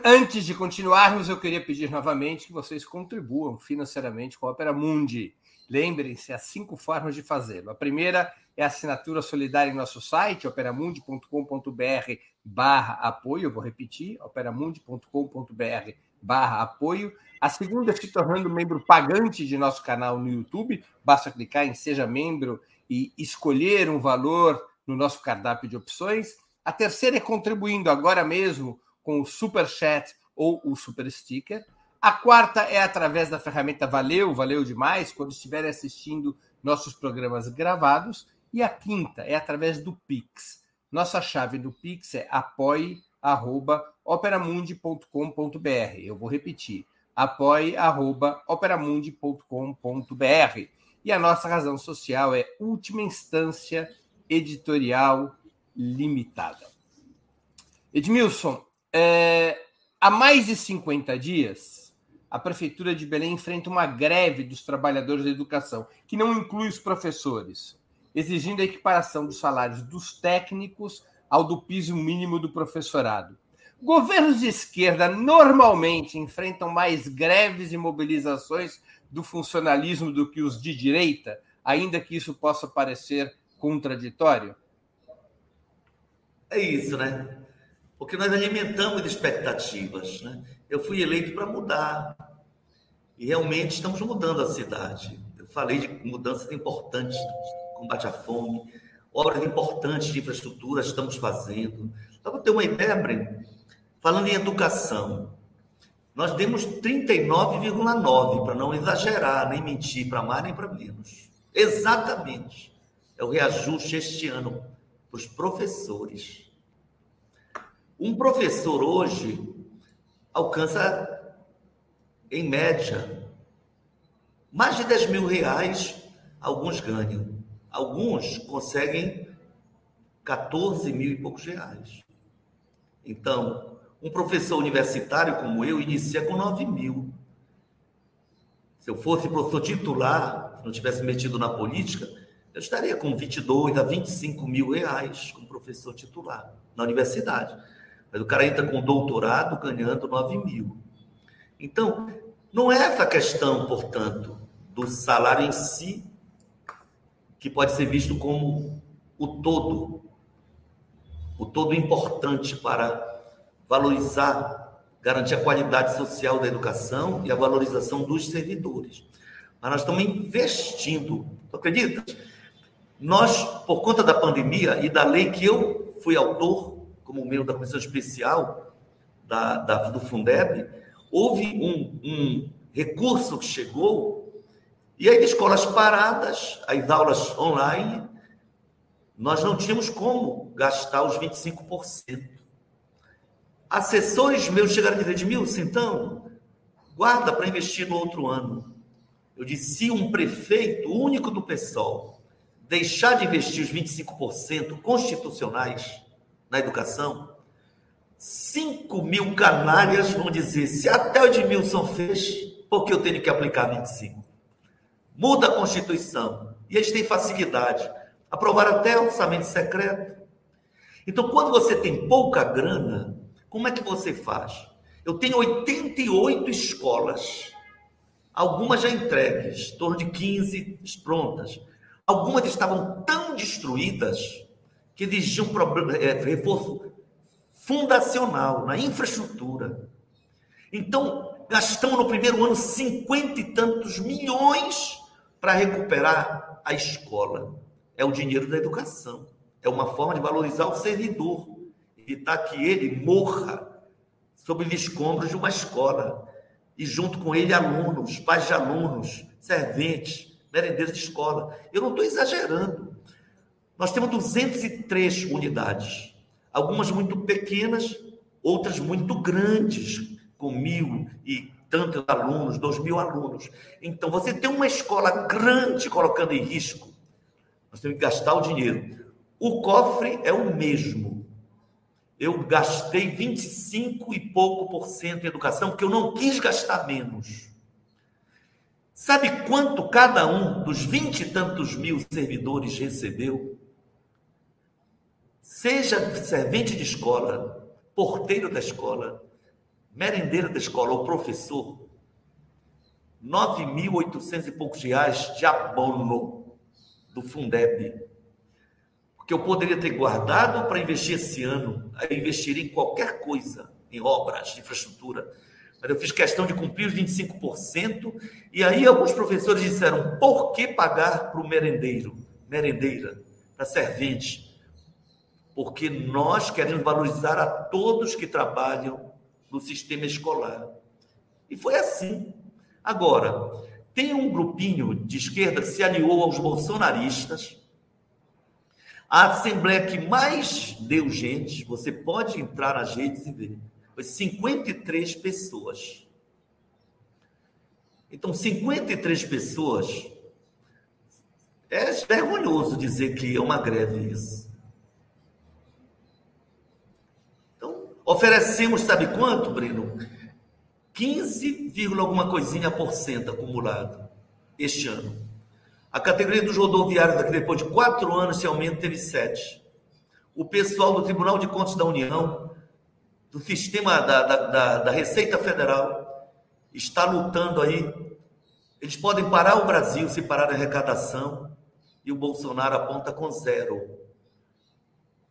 Antes de continuarmos, eu queria pedir novamente que vocês contribuam financeiramente com a Opera Mundi. Lembrem-se, há cinco formas de fazê-lo. A primeira a assinatura solidária em nosso site, operamundi.com.br barra apoio, vou repetir, operamundi.com.br barra apoio. A segunda é se tornando membro pagante de nosso canal no YouTube, basta clicar em Seja Membro e escolher um valor no nosso cardápio de opções. A terceira é contribuindo agora mesmo com o Super Chat ou o Super Sticker. A quarta é através da ferramenta Valeu, valeu demais, quando estiverem assistindo nossos programas gravados. E a quinta é através do Pix. Nossa chave do Pix é apoie.operamundi.com.br. Eu vou repetir: apoie.operamundi.com.br. E a nossa razão social é Última Instância Editorial Limitada. Edmilson, é, há mais de 50 dias, a Prefeitura de Belém enfrenta uma greve dos trabalhadores da educação, que não inclui os professores, exigindo a equiparação dos salários dos técnicos ao do piso mínimo do professorado. Governos de esquerda normalmente enfrentam mais greves e mobilizações do funcionalismo do que os de direita, ainda que isso possa parecer contraditório? É isso, né? Porque nós alimentamos expectativas, né? Eu fui eleito para mudar. E realmente estamos mudando a cidade. Eu falei de mudanças importantes, combate à fome, obras importantes de infraestrutura estamos fazendo. Só para ter uma ideia, Breno, falando em educação, nós demos 39,9, para não exagerar, nem mentir para mais nem para menos. Exatamente. É o reajuste este ano para os professores. Um professor hoje alcança, em média, mais de 10 mil reais, alguns ganham. Alguns conseguem 14 mil e poucos reais. Então, um professor universitário como eu inicia com 9 mil. Se eu fosse professor titular, se não tivesse metido na política, eu estaria com 22 a 25 mil reais como professor titular na universidade. Mas o cara entra com doutorado ganhando 9 mil. Então, não é essa questão, portanto, do salário em si, que pode ser visto como o todo, o todo importante para valorizar, garantir a qualidade social da educação e a valorização dos servidores. Mas nós estamos investindo, tu acredita? Nós, por conta da pandemia e da lei que eu fui autor, como membro da comissão especial da, da do Fundeb, houve um, um recurso que chegou, e aí, escolas paradas, as aulas online, nós não tínhamos como gastar os 25%. Assessores meus chegaram a dizer, Edmilson, então, guarda para investir no outro ano. Eu disse, se um prefeito único do PSOL deixar de investir os 25% constitucionais, na educação, 5 mil canalhas vão dizer: se até o Edmilson fez, por que eu tenho que aplicar 25? Muda a Constituição. E eles têm facilidade. Aprovar até orçamento secreto. Então, quando você tem pouca grana, como é que você faz? Eu tenho 88 escolas, algumas já entregues, em torno de 15 prontas. Algumas estavam tão destruídas que exigia problema, é, reforço fundacional na infraestrutura. Então, gastamos no primeiro ano cinquenta e tantos milhões para recuperar a escola. É o dinheiro da educação. É uma forma de valorizar o servidor, evitar que ele morra sob os escombros de uma escola. E junto com ele, alunos, pais de alunos, serventes, merendeiros de escola. Eu não estou exagerando. Nós temos 203 unidades, algumas muito pequenas, outras muito grandes, com e tantos alunos, dois mil alunos. Então, você tem uma escola grande colocando em risco, nós temos que gastar o dinheiro. O cofre é o mesmo. Eu gastei 25 e pouco por cento em educação, porque eu não quis gastar menos. Sabe quanto cada um dos vinte e tantos mil servidores recebeu? Seja servente de escola, porteiro da escola, merendeiro da escola ou professor, 9.800 e poucos reais de abono do Fundeb. Porque eu poderia ter guardado para investir esse ano, aí investiria em qualquer coisa, em obras, de infraestrutura. Mas eu fiz questão de cumprir os 25%, e aí alguns professores disseram: por que pagar para o merendeiro, merendeira, para servente? porque nós queremos valorizar a todos que trabalham no sistema escolar. E foi assim. Agora, tem um grupinho de esquerda que se aliou aos bolsonaristas. A assembleia que mais deu gente, você pode entrar nas redes e ver, foi 53 pessoas. Então, 53 pessoas. É vergonhoso dizer que é uma greve isso. Oferecemos, sabe quanto, Breno? 15, alguma coisinha por cento acumulado este ano. A categoria dos rodoviários, aqui depois de quatro anos, esse aumento teve sete. O pessoal do Tribunal de Contas da União, do sistema da, da, da, da Receita Federal, está lutando aí. Eles podem parar o Brasil se parar a arrecadação e o Bolsonaro aponta com zero.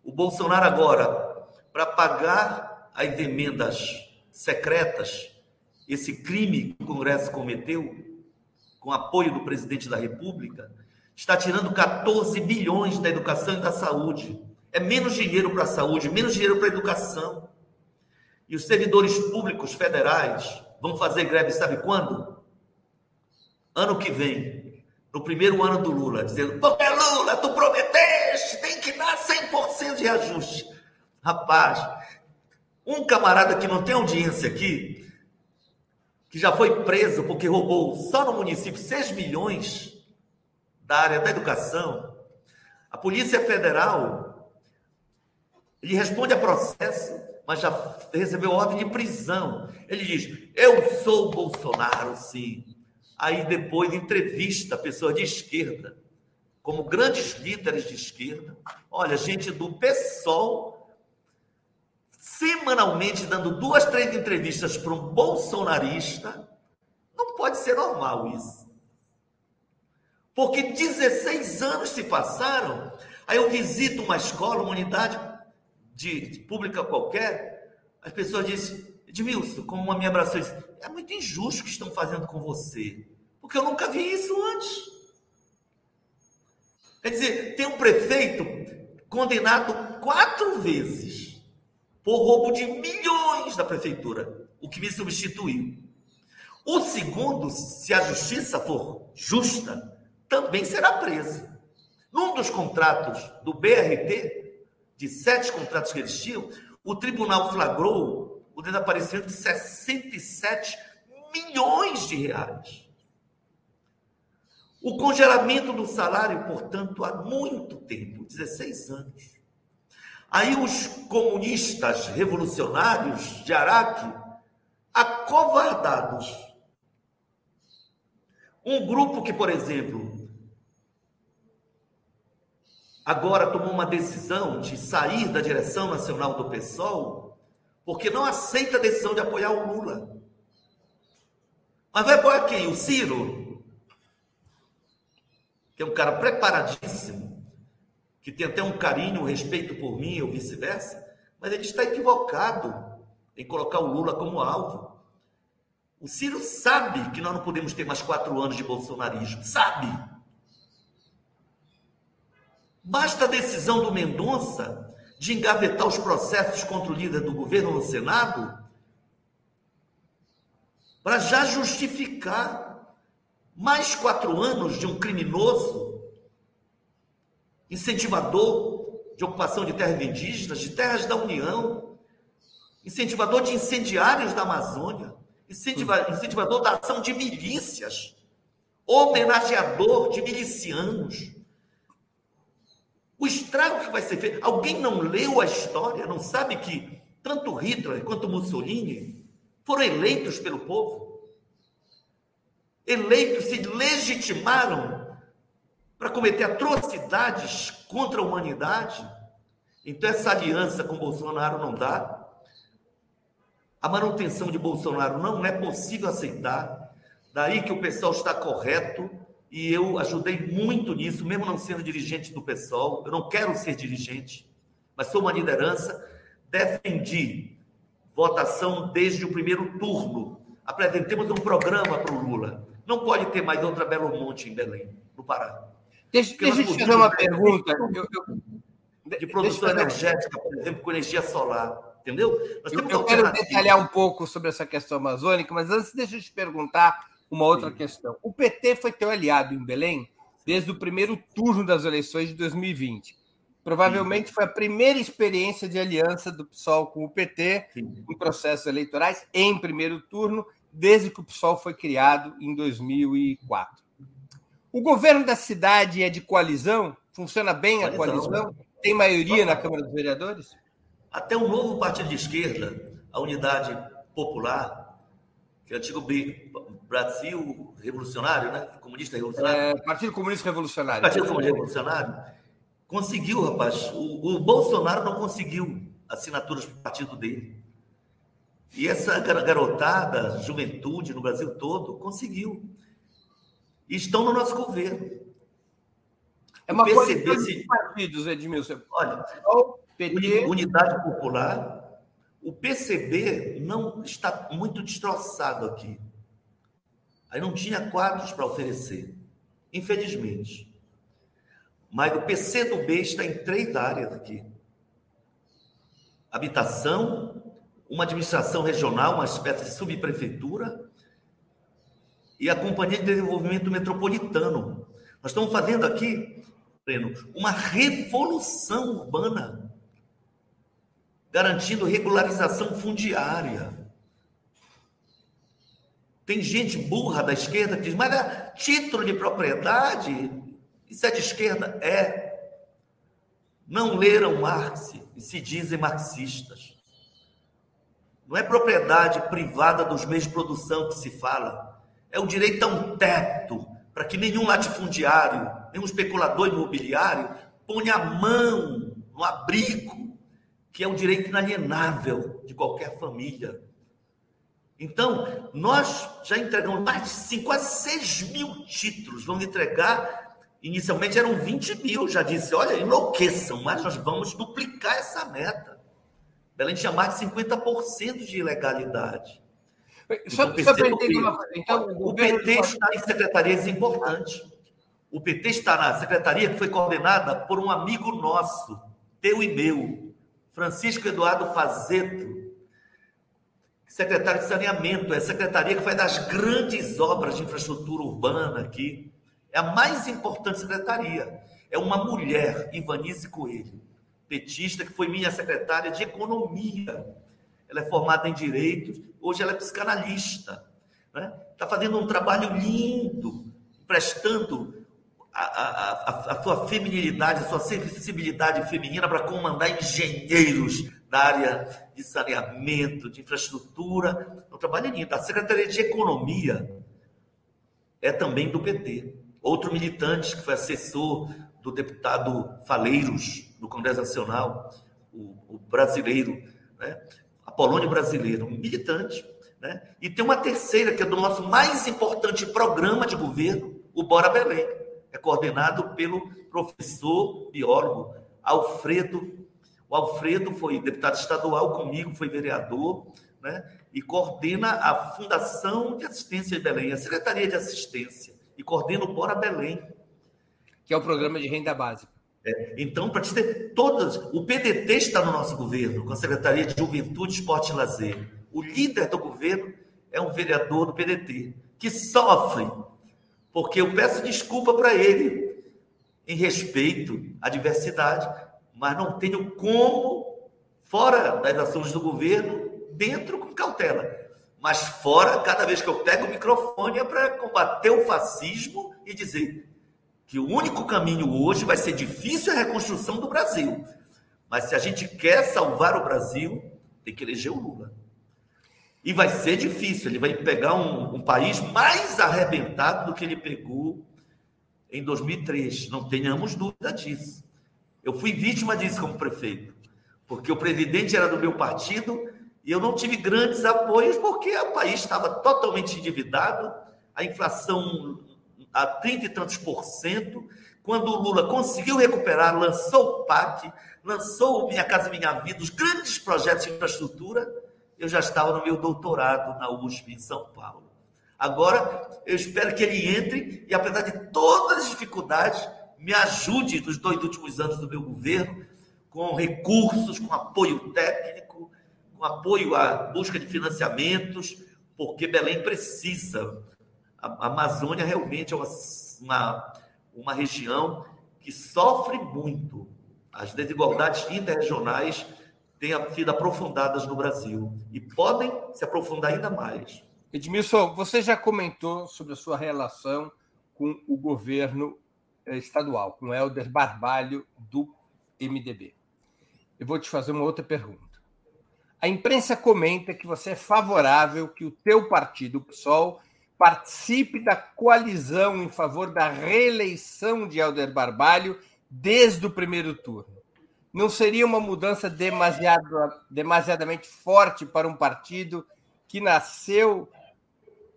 O Bolsonaro agora, para pagar as emendas secretas, esse crime que o Congresso cometeu, com apoio do presidente da República, está tirando 14 bilhões da educação e da saúde. É menos dinheiro para a saúde, menos dinheiro para a educação. E os servidores públicos federais vão fazer greve, sabe quando? Ano que vem, no primeiro ano do Lula, dizendo: Porque Lula, tu prometeste, tem que dar 100% de ajuste. Rapaz, um camarada que não tem audiência aqui que já foi preso porque roubou só no município 6 milhões da área da educação, a Polícia Federal ele responde a processo, mas já recebeu ordem de prisão. Ele diz: Eu sou Bolsonaro, sim. Aí depois entrevista pessoas de esquerda, como grandes líderes de esquerda. Olha, gente do PSOL semanalmente dando duas, três entrevistas para um bolsonarista, não pode ser normal isso. Porque 16 anos se passaram, aí eu visito uma escola, uma unidade de, de pública qualquer, as pessoas dizem, Edmilson, como uma me abraçou, disse, é muito injusto o que estão fazendo com você, porque eu nunca vi isso antes. Quer dizer, tem um prefeito condenado quatro vezes por roubo de milhões da prefeitura, o que me substituiu. O segundo, se a justiça for justa, também será preso. Num dos contratos do BRT, de sete contratos que eles tinham, o tribunal flagrou o desaparecimento de 67 milhões de reais. O congelamento do salário, portanto, há muito tempo 16 anos. Aí os comunistas revolucionários de Araque, acovardados. Um grupo que, por exemplo, agora tomou uma decisão de sair da direção nacional do PSOL, porque não aceita a decisão de apoiar o Lula. Mas vai apoiar quem? O Ciro? Que é um cara preparadíssimo que tem até um carinho, um respeito por mim ou vice-versa, mas ele está equivocado em colocar o Lula como alvo. O Ciro sabe que nós não podemos ter mais quatro anos de bolsonarismo, sabe. Basta a decisão do Mendonça de engavetar os processos contra o líder do governo no Senado para já justificar mais quatro anos de um criminoso incentivador de ocupação de terras indígenas, de terras da União, incentivador de incendiários da Amazônia, incentivador da ação de milícias, homenageador de milicianos. O estrago que vai ser feito. Alguém não leu a história, não sabe que tanto Hitler quanto Mussolini foram eleitos pelo povo? Eleitos se legitimaram para cometer atrocidades contra a humanidade. Então, essa aliança com Bolsonaro não dá. A manutenção de Bolsonaro não é possível aceitar. Daí que o pessoal está correto e eu ajudei muito nisso, mesmo não sendo dirigente do pessoal. Eu não quero ser dirigente, mas sou uma liderança. Defendi votação desde o primeiro turno. Apresentemos um programa para o Lula. Não pode ter mais outra Belo Monte em Belém, no Pará. Deixa, deixa eu te fazer uma pergunta. Eu, eu, de produção energética, por exemplo, com energia solar. Entendeu? eu, eu quero detalhar um pouco sobre essa questão amazônica, mas antes deixa eu te perguntar uma outra Sim. questão. O PT foi teu aliado em Belém desde o primeiro turno das eleições de 2020. Provavelmente Sim. foi a primeira experiência de aliança do PSOL com o PT Sim. em processos eleitorais em primeiro turno, desde que o PSOL foi criado em 2004. O governo da cidade é de coalizão? Funciona bem a coalizão? Tem maioria na Câmara dos Vereadores? Até um novo partido de esquerda, a Unidade Popular, que é o antigo Brasil Revolucionário, né? Comunista Revolucionário. É, Partido Comunista Revolucionário. Partido Comunista Revolucionário. Conseguiu, rapaz. O, o Bolsonaro não conseguiu assinaturas para o partido dele. E essa garotada, juventude no Brasil todo, conseguiu. E estão no nosso governo. É uma coisa de partidos, Edmilson. Olha, o PT... Unidade Popular, o PCB não está muito destroçado aqui. Aí não tinha quadros para oferecer, infelizmente. Mas o PCdoB está em três áreas aqui: habitação, uma administração regional, uma espécie de subprefeitura, e a Companhia de Desenvolvimento Metropolitano. Nós estamos fazendo aqui, Breno, uma revolução urbana garantindo regularização fundiária. Tem gente burra da esquerda que diz, mas é título de propriedade, isso é de esquerda? É. Não leram Marx e se dizem marxistas. Não é propriedade privada dos meios de produção que se fala. É o direito a um teto, para que nenhum latifundiário, nenhum especulador imobiliário ponha a mão no abrigo que é um direito inalienável de qualquer família. Então, nós já entregamos mais de 5, quase 6 mil títulos. Vamos entregar, inicialmente eram 20 mil. Já disse, olha, enlouqueçam, mas nós vamos duplicar essa meta. Belém tinha mais de 50% de ilegalidade. Só, então, só entender uma... então, o, o PT está em secretarias importantes. O PT está na secretaria que foi coordenada por um amigo nosso, teu e meu, Francisco Eduardo Fazeto, secretário de saneamento, é a secretaria que faz das grandes obras de infraestrutura urbana aqui. É a mais importante secretaria. É uma mulher, Ivanise Coelho, petista, que foi minha secretária de economia. Ela é formada em direitos, hoje ela é psicanalista. Está né? Tá fazendo um trabalho lindo, prestando a, a, a, sua feminilidade, a sua sensibilidade feminina para comandar engenheiros da área de saneamento, de infraestrutura. É um trabalho lindo. A Secretaria de Economia é também do PT. Outro militante que foi assessor do deputado Faleiros, no Congresso Nacional, o, o brasileiro, né? Apolônio Brasileiro, um militante. Né? E tem uma terceira, que é do nosso mais importante programa de governo, o Bora Belém é coordenado pelo professor biólogo Alfredo. O Alfredo foi deputado estadual comigo, foi vereador, né? E coordena a Fundação de Assistência de Belém, a Secretaria de Assistência, e coordena o Bora Belém. Que é o programa de renda básica. É, então, para te ter todas. O PDT está no nosso governo, com a Secretaria de Juventude, Esporte e Lazer. O líder do governo é um vereador do PDT, que sofre porque eu peço desculpa para ele em respeito à diversidade, mas não tenho como, fora das ações do governo, dentro com cautela. Mas fora, cada vez que eu pego o microfone é para combater o fascismo e dizer que o único caminho hoje vai ser difícil a reconstrução do Brasil. Mas se a gente quer salvar o Brasil, tem que eleger o Lula. E vai ser difícil, ele vai pegar um, um país mais arrebentado do que ele pegou em 2003. Não tenhamos dúvida disso. Eu fui vítima disso como prefeito, porque o presidente era do meu partido e eu não tive grandes apoios porque o país estava totalmente endividado, a inflação a 30 e tantos por cento. Quando o Lula conseguiu recuperar, lançou o PAC, lançou Minha Casa Minha Vida, os grandes projetos de infraestrutura, eu já estava no meu doutorado na USP, em São Paulo. Agora, eu espero que ele entre e, apesar de todas as dificuldades, me ajude nos dois últimos anos do meu governo, com recursos, com apoio técnico, com apoio à busca de financiamentos, porque Belém precisa. A Amazônia realmente é uma, uma, uma região que sofre muito. As desigualdades interregionais tenham sido aprofundadas no Brasil e podem se aprofundar ainda mais. Edmilson, você já comentou sobre a sua relação com o governo eh, estadual, com Helder Barbalho, do MDB. Eu vou te fazer uma outra pergunta. A A imprensa comenta que você é favorável que o teu partido, o PSOL, participe da coalizão em favor da reeleição de Helder Barbalho desde o primeiro turno. Não seria uma mudança demasiado, demasiadamente forte para um partido que nasceu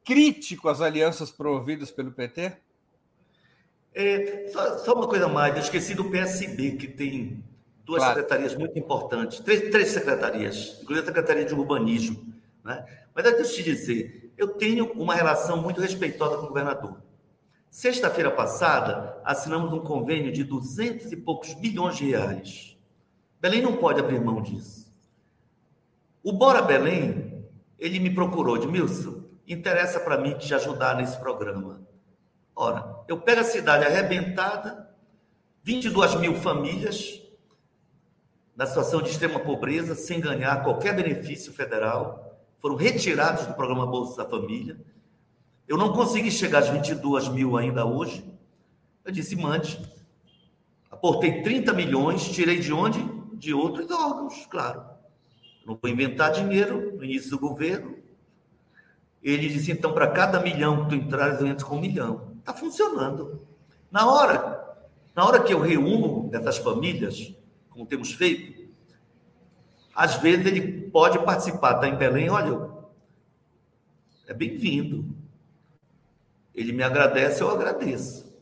crítico às alianças promovidas pelo PT? É, só, só, uma coisa mais, eu esqueci do PSB, que tem duas claro. secretarias muito importantes, três, três secretarias, inclusive a Secretaria de Urbanismo. Né? Mas deixa eu te dizer, eu tenho uma relação muito respeitosa com o governador. Sexta-feira passada, assinamos um convênio de duzentos e poucos bilhões de reais. Belém não pode abrir mão disso. O Bora Belém, ele me procurou, de Milson, interessa para mim te ajudar nesse programa. Ora, eu pego a cidade arrebentada, 22 mil famílias na situação de extrema pobreza, sem ganhar qualquer benefício federal, foram retirados do programa Bolsa Família. Eu não consegui chegar às 22 mil ainda hoje. Eu disse, mande. Aportei 30 milhões, tirei de onde? De outros órgãos, claro. Não vou inventar dinheiro no início do governo. Ele disse, então, para cada milhão que tu entrares, eu entro com um milhão. Está funcionando. Na hora, na hora que eu reúno essas famílias, como temos feito, às vezes ele pode participar, está em Belém, olha, é bem-vindo. Ele me agradece, eu agradeço.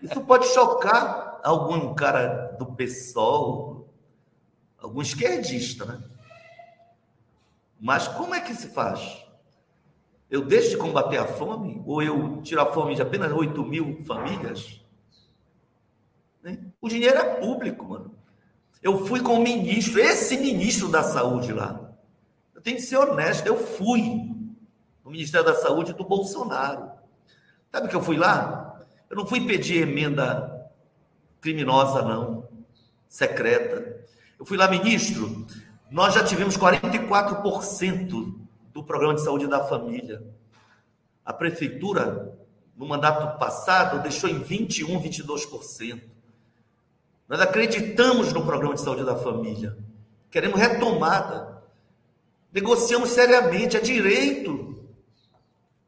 Isso pode chocar algum cara do PSOL, algum esquerdista, né? Mas como é que se faz? Eu deixo de combater a fome? Ou eu tiro a fome de apenas 8 mil famílias? Né? O dinheiro é público, mano. Eu fui com o ministro, esse ministro da saúde lá. Eu tenho que ser honesto, eu fui no Ministério da Saúde do Bolsonaro. Sabe que eu fui lá? Eu não fui pedir emenda criminosa, não, secreta. Eu fui lá, ministro, nós já tivemos 44% do programa de saúde da família. A prefeitura, no mandato passado, deixou em 21, 22%. Nós acreditamos no programa de saúde da família. Queremos retomada. Negociamos seriamente, é direito.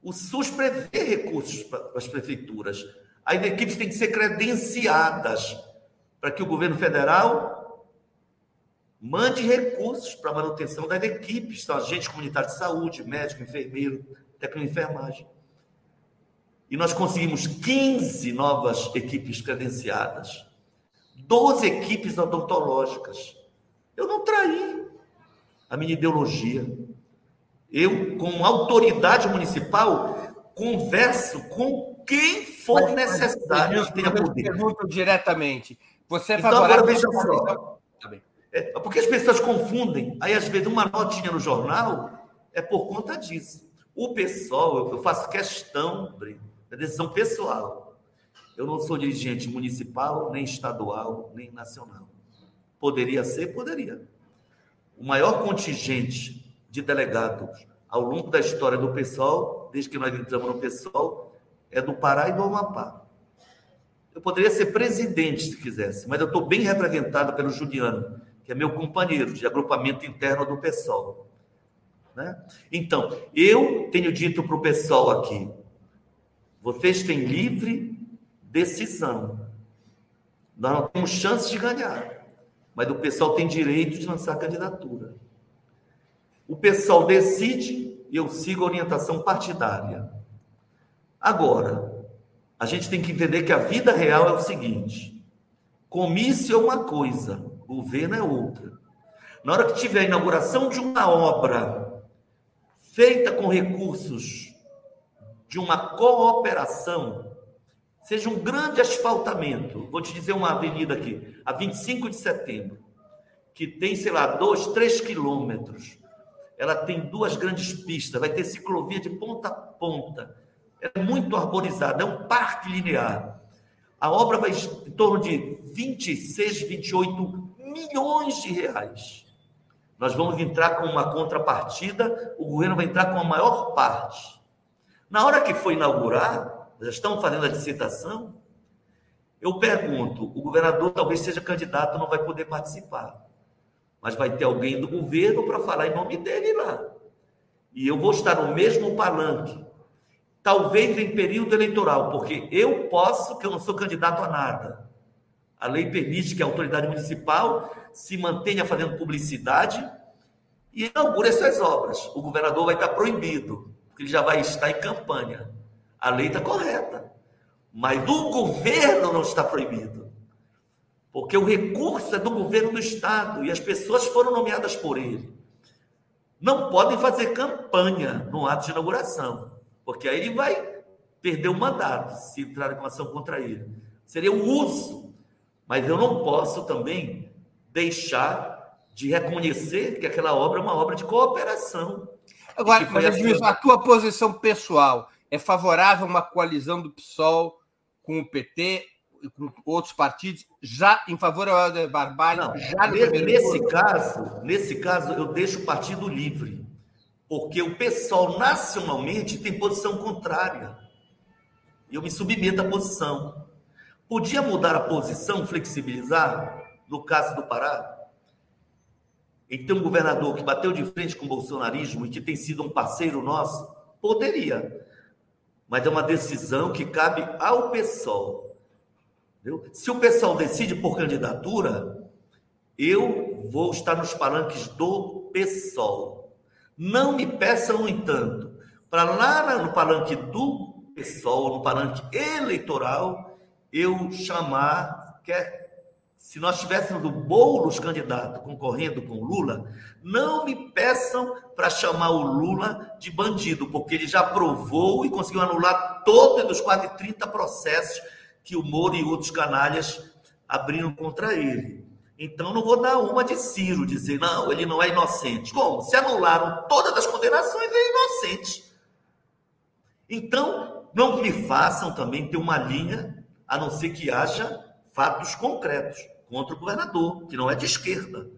O SUS prevê recursos para as prefeituras. As equipes têm que ser credenciadas para que o governo federal Mande recursos para a manutenção das equipes, são agentes comunitários de saúde, médico, enfermeiro, técnico de enfermagem. E nós conseguimos 15 novas equipes credenciadas, 12 equipes odontológicas. Eu não traí a minha ideologia. Eu, como autoridade municipal, converso com quem for mas, necessário que tenha poder. Eu pergunto diretamente. Você é então, agora veja só. Tá. É, porque as pessoas confundem. Aí, às vezes, uma notinha no jornal é por conta disso. O pessoal, eu faço questão, da decisão pessoal. Eu não sou dirigente municipal, nem estadual, nem nacional. Poderia ser? Poderia. O maior contingente de delegados ao longo da história do pessoal, desde que nós entramos no pessoal, é do Pará e do Amapá. Eu poderia ser presidente se quisesse, mas eu estou bem representado pelo Juliano, que é meu companheiro de agrupamento interno do PSOL. Né? Então, eu tenho dito para o pessoal aqui: vocês têm livre decisão. Nós não temos chance de ganhar, mas o pessoal tem direito de lançar candidatura. O pessoal decide e eu sigo a orientação partidária. Agora, a gente tem que entender que a vida real é o seguinte: comício é uma coisa, governo é outra. Na hora que tiver a inauguração de uma obra feita com recursos de uma cooperação, seja um grande asfaltamento, vou te dizer uma avenida aqui, a 25 de setembro, que tem, sei lá, dois, três quilômetros, ela tem duas grandes pistas, vai ter ciclovia de ponta a ponta, é muito arborizada, é um parque linear. A obra vai em torno de 26, 28 milhões de reais. Nós vamos entrar com uma contrapartida, o governo vai entrar com a maior parte. Na hora que foi inaugurar, já estão fazendo a licitação, eu pergunto, o governador talvez seja candidato, não vai poder participar. mas vai ter alguém do governo para falar em nome dele lá. E eu vou estar no mesmo palanque, talvez em período eleitoral, porque eu posso, que eu não sou candidato a nada. A lei permite que a autoridade municipal se mantenha fazendo publicidade e inaugure essas obras. O governador vai estar proibido, porque ele já vai estar em campanha. A lei está correta. Mas o governo não está proibido. Porque o recurso é do governo do Estado e as pessoas foram nomeadas por ele. Não podem fazer campanha no ato de inauguração, porque aí ele vai perder o mandato se entrar com ação contra ele. Seria o uso. Mas eu não posso também deixar de reconhecer que aquela obra é uma obra de cooperação. Agora, mas, a tua posição pessoal é favorável a uma coalizão do PSOL com o PT e com outros partidos, já em favor ao Helder Barbalho? Não, já nesse caso, nesse caso, eu deixo o partido livre, porque o PSOL nacionalmente tem posição contrária. E eu me submeto à posição. Podia mudar a posição, flexibilizar, no caso do Pará? Ter um governador que bateu de frente com o bolsonarismo e que tem sido um parceiro nosso? Poderia mas é uma decisão que cabe ao PSOL. Entendeu? Se o PSOL decide por candidatura, eu vou estar nos palanques do PSOL. Não me peçam, no entanto, para lá no palanque do PSOL, no palanque eleitoral, eu chamar, quer se nós tivéssemos o Boulos candidato concorrendo com o Lula, não me peçam para chamar o Lula de bandido, porque ele já provou e conseguiu anular todos os quase 30 processos que o Moro e outros canalhas abriram contra ele. Então não vou dar uma de Ciro, dizer, não, ele não é inocente. Como? Se anularam todas as condenações, ele é inocente. Então, não me façam também ter uma linha, a não ser que haja fatos concretos contra o governador, que não é de esquerda.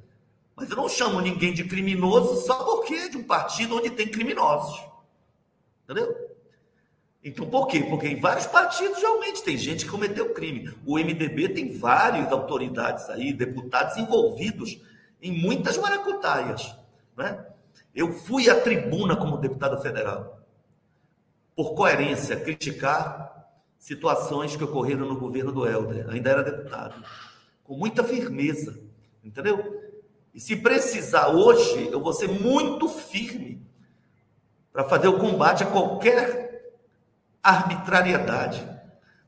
Mas eu não chamo ninguém de criminoso só porque é de um partido onde tem criminosos. Entendeu? Então, por quê? Porque em vários partidos realmente tem gente que cometeu crime. O MDB tem várias autoridades aí, deputados envolvidos em muitas maracutaias. Né? Eu fui à tribuna como deputado federal, por coerência, criticar situações que ocorreram no governo do Helder. Ainda era deputado com muita firmeza, entendeu? E se precisar hoje, eu vou ser muito firme para fazer o combate a qualquer arbitrariedade,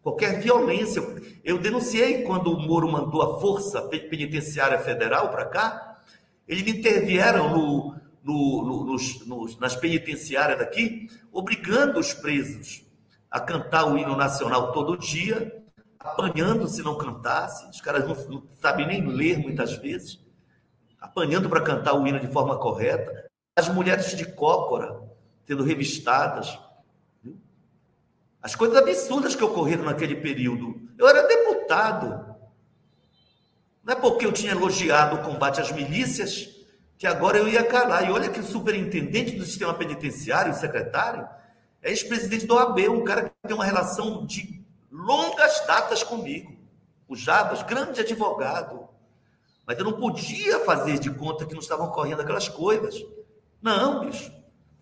qualquer violência. Eu denunciei quando o Moro mandou a Força Penitenciária Federal para cá, eles intervieram no, no, no, nos, nos, nas penitenciárias daqui, obrigando os presos a cantar o hino nacional todo dia, apanhando se não cantasse, os caras não, não sabem nem ler muitas vezes, apanhando para cantar o hino de forma correta, as mulheres de cócora sendo revistadas, viu? as coisas absurdas que ocorreram naquele período. Eu era deputado, não é porque eu tinha elogiado o combate às milícias que agora eu ia calar. E olha que o superintendente do sistema penitenciário, o secretário, é ex-presidente do OAB, um cara que tem uma relação de longas datas comigo. O Jabas, grande advogado. Mas eu não podia fazer de conta que não estavam correndo aquelas coisas. Não, bicho.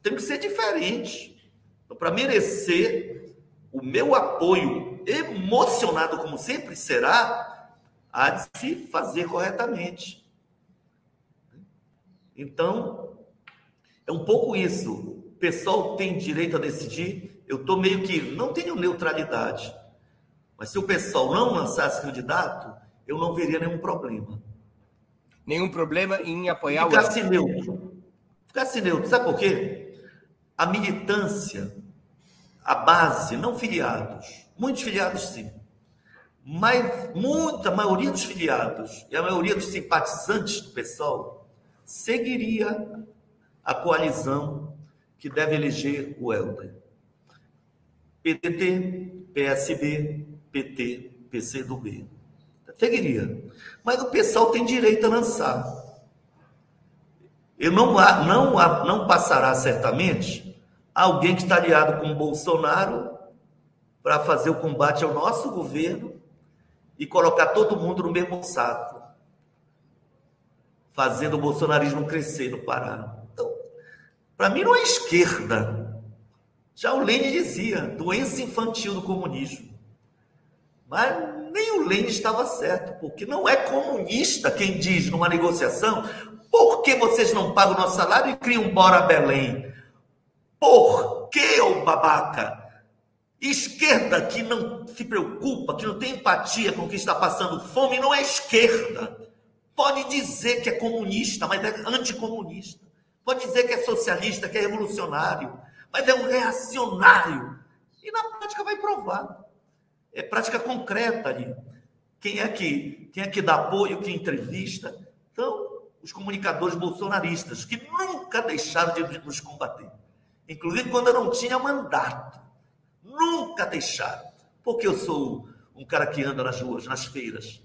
Tem que ser diferente. Então, para merecer o meu apoio emocionado, como sempre será, há de se fazer corretamente. Então, é um pouco isso. Pessoal tem direito a decidir. Eu estou meio que. Não tenho neutralidade. Mas se o pessoal não lançasse candidato, eu não veria nenhum problema. Nenhum problema em apoiar Ficasse o. neutro. Ficasse neutro. Sabe por quê? A militância, a base, não filiados. Muitos filiados, sim. Mas muita maioria dos filiados e a maioria dos simpatizantes do pessoal seguiria a coalizão que deve eleger o Helder. PTT, PSB, PT, PC do B. Seguiria. Mas o pessoal tem direito a lançar. Eu não, não, não passará certamente alguém que está aliado com o Bolsonaro para fazer o combate ao nosso governo e colocar todo mundo no mesmo saco. fazendo o bolsonarismo crescer no Pará. Para mim não é esquerda. Já o Lênin dizia, doença infantil do comunismo. Mas nem o Lênin estava certo, porque não é comunista quem diz numa negociação por que vocês não pagam o nosso salário e criam um Bora Belém? Por que, ô babaca? Esquerda que não se preocupa, que não tem empatia com quem está passando fome, não é esquerda. Pode dizer que é comunista, mas é anticomunista. Pode dizer que é socialista, que é revolucionário, mas é um reacionário. E na prática vai provar. É prática concreta ali. Quem é que, quem é que dá apoio, quem entrevista. Então, os comunicadores bolsonaristas, que nunca deixaram de nos combater. Inclusive quando eu não tinha mandato. Nunca deixaram. Porque eu sou um cara que anda nas ruas, nas feiras,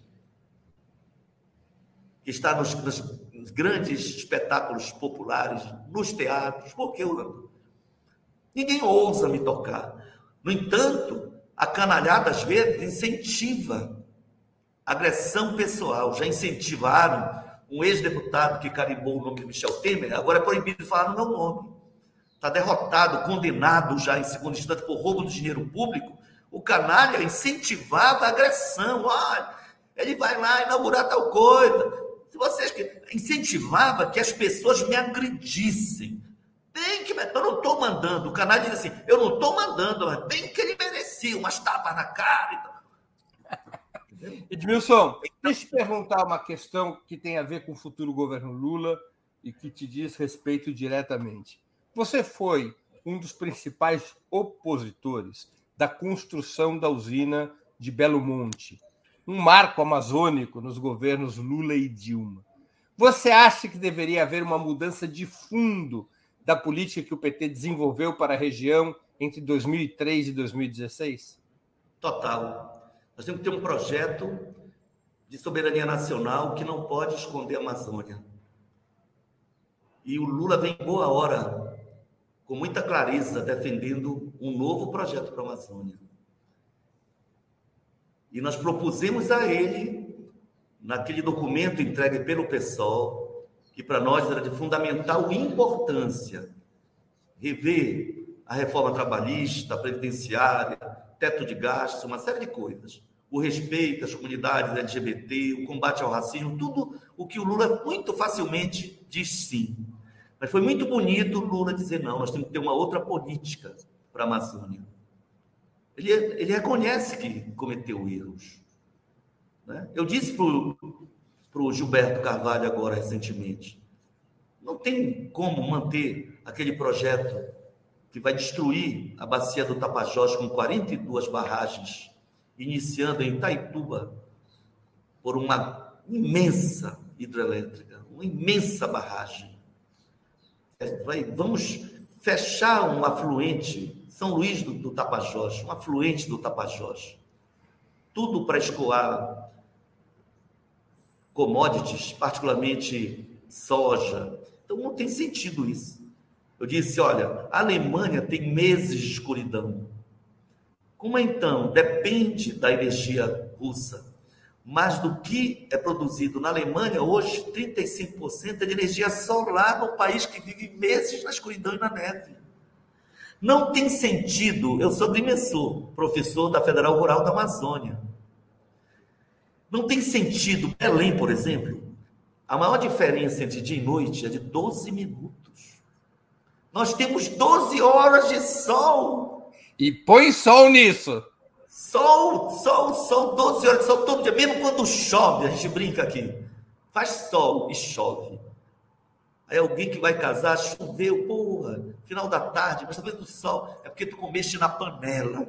que está nos, nos grandes espetáculos populares, nos teatros, porque eu. Ninguém ousa me tocar. No entanto, a canalhada às vezes incentiva agressão pessoal. Já incentivaram um ex-deputado que carimbou o nome de Michel Temer, agora é proibido falar no meu nome está derrotado, condenado já em segundo instante por roubo do dinheiro público, o canalha incentivava a agressão. Olha, ele vai lá inaugurar tal coisa. Vocês incentivava que as pessoas me agredissem. Bem que eu não estou mandando. O canalha diz assim: eu não estou mandando, mas bem que ele merecia umas tapas na cara. Edmilson, deixa eu te perguntar uma questão que tem a ver com o futuro governo Lula e que te diz respeito diretamente. Você foi um dos principais opositores da construção da usina de Belo Monte, um marco amazônico nos governos Lula e Dilma. Você acha que deveria haver uma mudança de fundo da política que o PT desenvolveu para a região entre 2003 e 2016? Total. Nós temos que ter um projeto de soberania nacional que não pode esconder a Amazônia. E o Lula vem boa hora com muita clareza, defendendo um novo projeto para a Amazônia. E nós propusemos a ele, naquele documento entregue pelo PSOL, que para nós era de fundamental importância, rever a reforma trabalhista, previdenciária, teto de gastos, uma série de coisas. O respeito às comunidades LGBT, o combate ao racismo, tudo o que o Lula muito facilmente diz sim. Mas foi muito bonito Lula dizer: não, nós temos que ter uma outra política para a Amazônia. Ele, ele reconhece que cometeu erros. Né? Eu disse para o Gilberto Carvalho agora recentemente: não tem como manter aquele projeto que vai destruir a bacia do Tapajós com 42 barragens, iniciando em Itaituba, por uma imensa hidrelétrica, uma imensa barragem vai, vamos fechar um afluente, São Luís do, do Tapajós, um afluente do Tapajós. Tudo para escoar commodities, particularmente soja. Então não tem sentido isso. Eu disse, olha, a Alemanha tem meses de escuridão. Como então depende da energia russa? mais do que é produzido na Alemanha, hoje 35% é de energia solar num país que vive meses na escuridão e na neve. Não tem sentido, eu sou dimensor, professor da Federal Rural da Amazônia. Não tem sentido, Belém, por exemplo, a maior diferença entre dia e noite é de 12 minutos. Nós temos 12 horas de sol. E põe sol nisso. Sol, sol, sol, 12 horas de sol todo dia, mesmo quando chove, a gente brinca aqui. Faz sol e chove. Aí alguém que vai casar, choveu, porra, final da tarde, mas tá vendo o sol? É porque tu comeste na panela.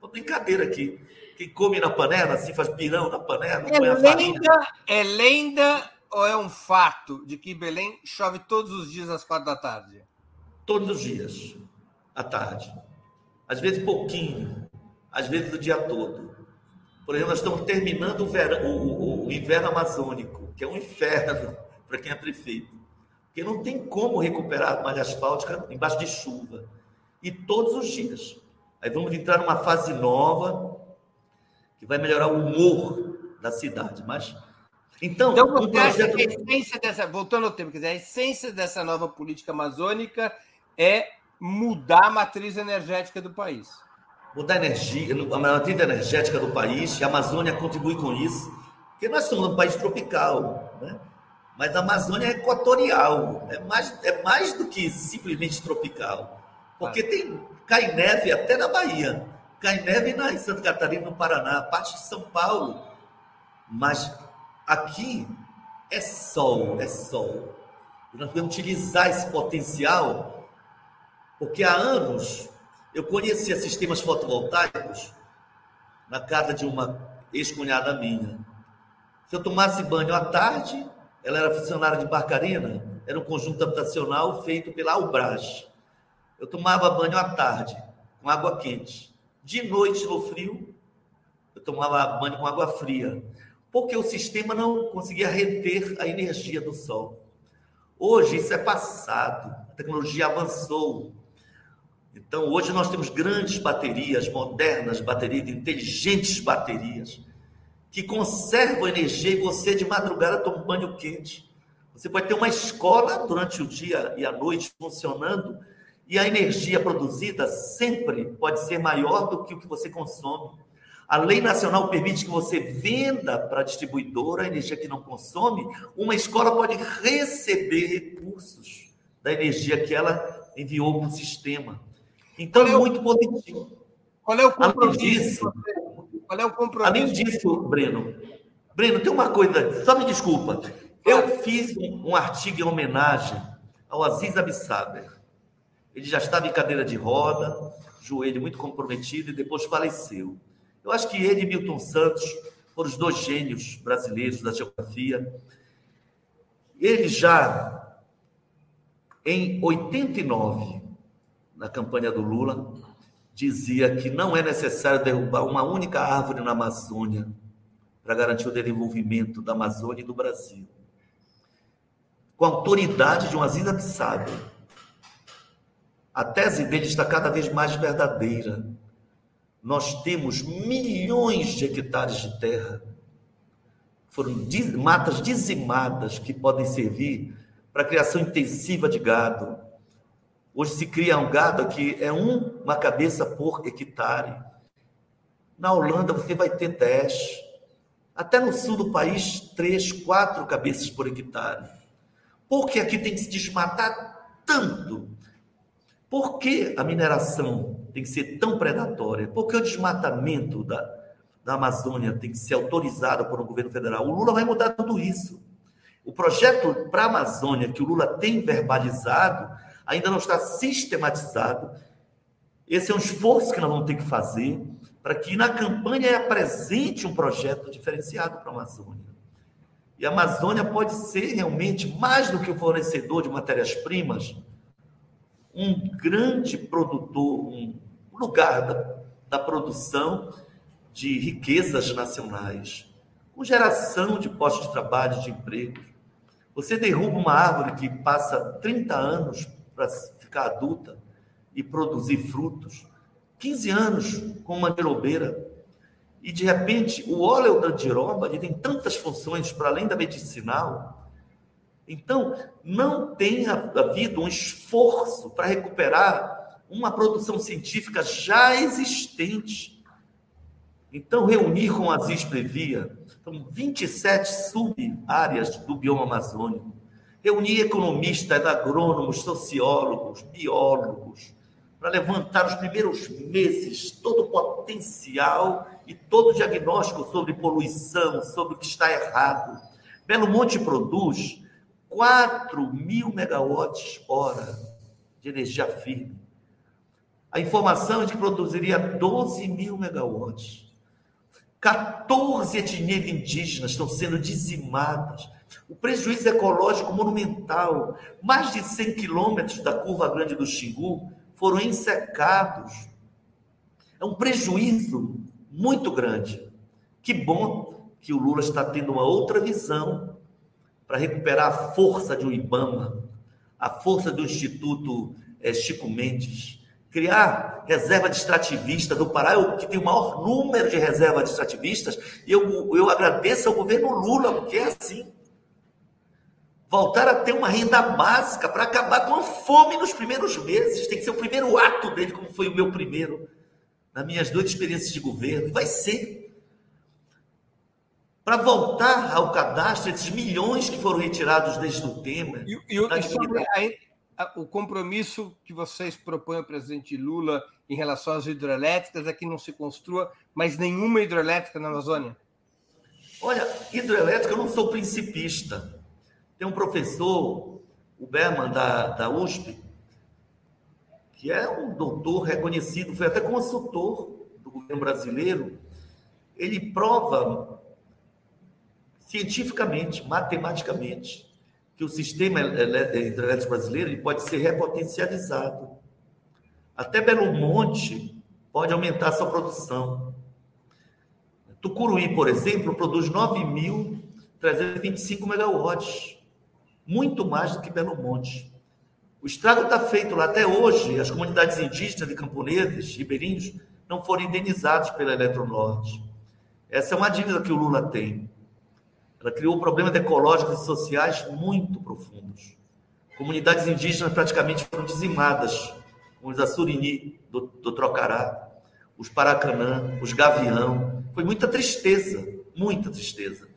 Uma brincadeira aqui. Quem come na panela, assim, faz pirão na panela, é lenda, é lenda ou é um fato de que Belém chove todos os dias às quatro da tarde? Todos os dias, à tarde. Às vezes pouquinho às vezes o dia todo. Por exemplo, nós estamos terminando o, verão, o, o, o inverno amazônico, que é um inferno para quem é prefeito. Porque não tem como recuperar a malha asfáltica embaixo de chuva. E todos os dias. Aí vamos entrar numa fase nova que vai melhorar o humor da cidade. Mas Então, então um projeto... a essência dessa, voltando ao tema, quer dizer, a essência dessa nova política amazônica é mudar a matriz energética do país. Mudar a energia, a matriz energética do país, e a Amazônia contribui com isso, porque nós somos um país tropical, né? Mas a Amazônia é equatorial, é mais, é mais do que simplesmente tropical, porque tem, cai neve até na Bahia, cai neve na, em Santa Catarina, no Paraná, parte de São Paulo, mas aqui é sol, é sol. Nós podemos utilizar esse potencial, porque há anos eu conhecia sistemas fotovoltaicos na casa de uma ex-cunhada minha. Se eu tomasse banho à tarde, ela era funcionária de Barcarena, era um conjunto habitacional feito pela Albras. Eu tomava banho à tarde, com água quente. De noite, no frio, eu tomava banho com água fria, porque o sistema não conseguia reter a energia do sol. Hoje isso é passado, a tecnologia avançou. Então, hoje nós temos grandes baterias, modernas baterias, inteligentes baterias, que conservam energia e você de madrugada toma um banho quente. Você pode ter uma escola durante o dia e a noite funcionando e a energia produzida sempre pode ser maior do que o que você consome. A lei nacional permite que você venda para a distribuidora a energia que não consome. Uma escola pode receber recursos da energia que ela enviou para o sistema. Então, é, é muito positivo. Qual é o compromisso? Além disso, qual é o compromisso? Além disso, Breno, Breno, tem uma coisa, só me desculpa. Eu fiz um, artigo em homenagem ao Aziz Abissaber. Ele já estava em cadeira de roda, joelho muito comprometido e depois faleceu. Eu acho que ele e Milton Santos foram os dois gênios brasileiros da geografia. Ele já, em 89, na campanha do Lula, dizia que não é necessário derrubar uma única árvore na Amazônia para garantir o desenvolvimento da Amazônia e do Brasil. Com a autoridade de um Aziz Abissado, a tese dele está cada vez mais verdadeira. Nós temos milhões de hectares de terra, foram matas dizimadas que podem servir para a criação intensiva de gado. Hoje se cria um gado que é um, uma cabeça por hectare. Na Holanda você vai ter 10. Até no sul do país, três, quatro cabeças por hectare. Por que aqui tem que se desmatar tanto? Por que a mineração tem que ser tão predatória? Por que o desmatamento da, da Amazônia tem que ser autorizado por um governo federal? O Lula vai mudar tudo isso. O projeto para a Amazônia que o Lula tem verbalizado ainda não está sistematizado. Esse é um esforço que nós vamos ter que fazer para que na campanha apresente um projeto diferenciado para a Amazônia. E a Amazônia pode ser realmente mais do que o fornecedor de matérias-primas, um grande produtor, um lugar da, da produção de riquezas nacionais, com geração de postos de trabalho, de emprego. Você derruba uma árvore que passa 30 anos para ficar adulta e produzir frutos, 15 anos com uma andirobeira, e de repente o óleo da andiroba tem tantas funções para além da medicinal, então, não tem havido um esforço para recuperar uma produção científica já existente. Então, reunir com a Aziz Previa, são 27 sub-áreas do bioma amazônico, reunir economistas, agrônomos, sociólogos, biólogos, para levantar os primeiros meses todo o potencial e todo o diagnóstico sobre poluição, sobre o que está errado. Belo Monte produz 4 mil megawatts hora de energia firme. A informação é de que produziria 12 mil megawatts. 14 etnias indígenas estão sendo dizimadas. O prejuízo ecológico monumental. Mais de 100 quilômetros da curva grande do Xingu foram ensecados. É um prejuízo muito grande. Que bom que o Lula está tendo uma outra visão para recuperar a força de um IBAMA, a força do Instituto é, Chico Mendes, criar reserva de extrativista do Pará, o que tem o maior número de reservas de extrativistas, e eu, eu agradeço ao governo Lula, porque é assim. Voltar a ter uma renda básica para acabar com a fome nos primeiros meses. Tem que ser o primeiro ato dele, como foi o meu primeiro, nas minhas duas experiências de governo. Vai ser. Para voltar ao cadastro, esses milhões que foram retirados desde o tema. E, e, e sobre o compromisso que vocês propõem ao presidente Lula em relação às hidrelétricas é que não se construa mais nenhuma hidrelétrica na Amazônia? Olha, hidrelétrica eu não sou principista. Tem um professor, o Berman, da, da USP, que é um doutor reconhecido, foi até consultor do governo brasileiro. Ele prova cientificamente, matematicamente, que o sistema hidrelétrico brasileiro ele pode ser repotencializado. Até Belo Monte pode aumentar sua produção. Tucuruí, por exemplo, produz 9.325 megawatts, muito mais do que Belo Monte. O estrago está feito lá. Até hoje, as comunidades indígenas e camponeses, ribeirinhos, não foram indenizados pela Eletronorte. Essa é uma dívida que o Lula tem. Ela criou problemas ecológicos e sociais muito profundos. Comunidades indígenas praticamente foram dizimadas, como os Assurini do, do Trocará, os Paracanã, os Gavião. Foi muita tristeza, muita tristeza.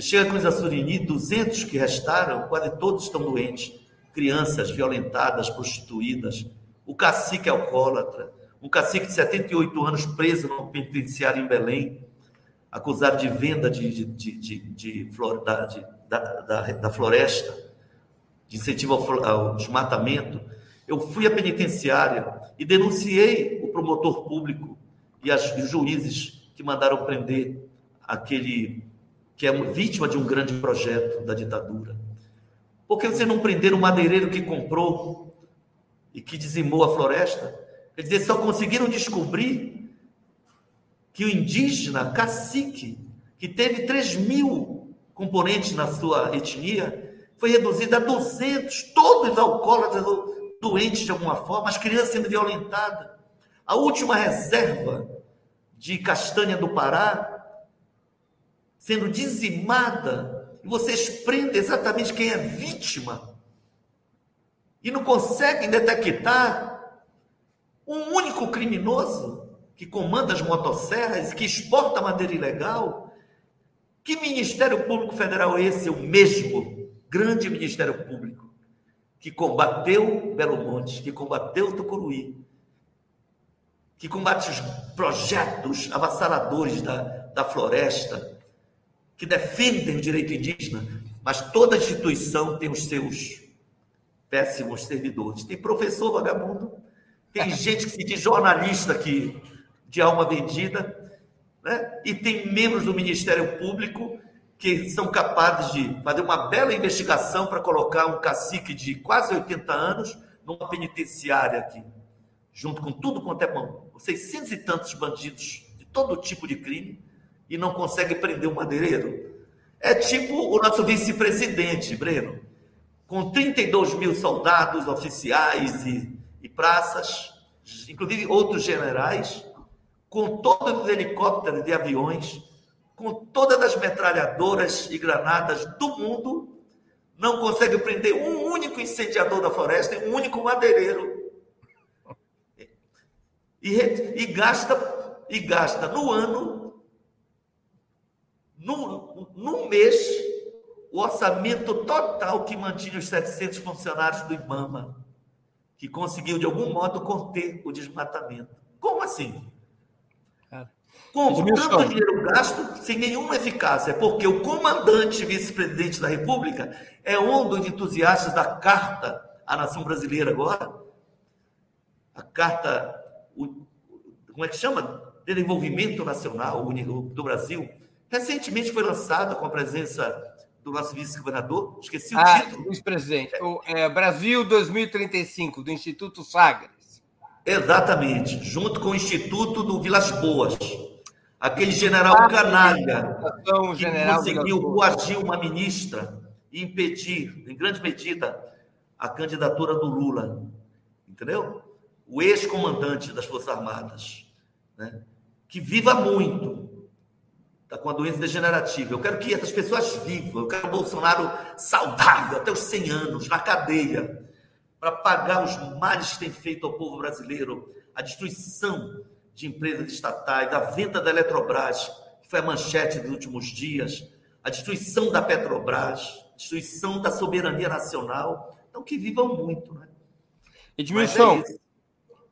Chega com os Assurini, 200 que restaram, quase todos estão doentes. Crianças violentadas, prostituídas. O cacique alcoólatra, um cacique de 78 anos preso no penitenciário em Belém, acusado de venda de, de, de, de, flor, da, da, da, da, floresta, de incentivo ao, ao desmatamento, eu fui à penitenciária e denunciei o promotor público e, as, os juízes que mandaram prender aquele que é vítima de um grande projeto da ditadura. Por que você não prender o madeireiro que comprou e que dizimou a floresta? Quer dizer, só conseguiram descobrir que o indígena, cacique, que teve 3 mil componentes na sua etnia, foi reduzido a 200, todos alcoólatras doentes de alguma forma, as crianças sendo violentadas. A última reserva de castanha do Pará sendo dizimada, e vocês prendem exatamente quem é vítima, e não conseguem detectar um único criminoso que comanda as motosserras, que exporta madeira ilegal. Que Ministério Público Federal é esse? O mesmo grande Ministério Público que combateu Belo Monte, que combateu Tucuruí, que combate os projetos avassaladores da, da floresta, que defendem o direito indígena, mas toda instituição tem os seus péssimos servidores. Tem professor vagabundo, tem gente que se diz jornalista que de alma vendida, né? e tem membros do Ministério Público que são capazes de fazer uma bela investigação para colocar um cacique de quase 80 anos numa penitenciária aqui, junto com tudo quanto é bom, 600 e tantos bandidos de todo tipo de crime, e não consegue prender um madeireiro. É tipo o nosso vice-presidente, Breno, com 32 mil soldados, oficiais e, e praças, inclusive outros generais, com todos os helicópteros e aviões, com todas as metralhadoras e granadas do mundo, não consegue prender um único incendiador da floresta e um único madeireiro. E, e gasta e gasta no ano, no, no mês, o orçamento total que mantinha os 700 funcionários do IBAMA, que conseguiu, de algum modo, conter o desmatamento. Como assim? Como? Tanto dinheiro gasto sem nenhuma eficácia, porque o comandante vice-presidente da República é um dos entusiastas da Carta à Nação Brasileira agora. A Carta, como é que chama? Desenvolvimento Nacional do Brasil. Recentemente foi lançada com a presença do nosso vice-governador, esqueci o ah, título. Vice-presidente, é, Brasil 2035, do Instituto Sagres. Exatamente, junto com o Instituto do Vilas Boas. Aquele general canalha que general conseguiu coagir uma ministra e impedir, em grande medida, a candidatura do Lula. Entendeu? o ex-comandante das Forças Armadas, né? que viva muito, está com a doença degenerativa. Eu quero que essas pessoas vivam, eu quero o Bolsonaro saudável, até os 100 anos, na cadeia, para pagar os males que tem feito ao povo brasileiro, a destruição de empresas estatais, a venda da Eletrobras, que foi a manchete dos últimos dias, a destruição da Petrobras, a destruição da soberania nacional. Então, que vivam muito, né? Edmilson, é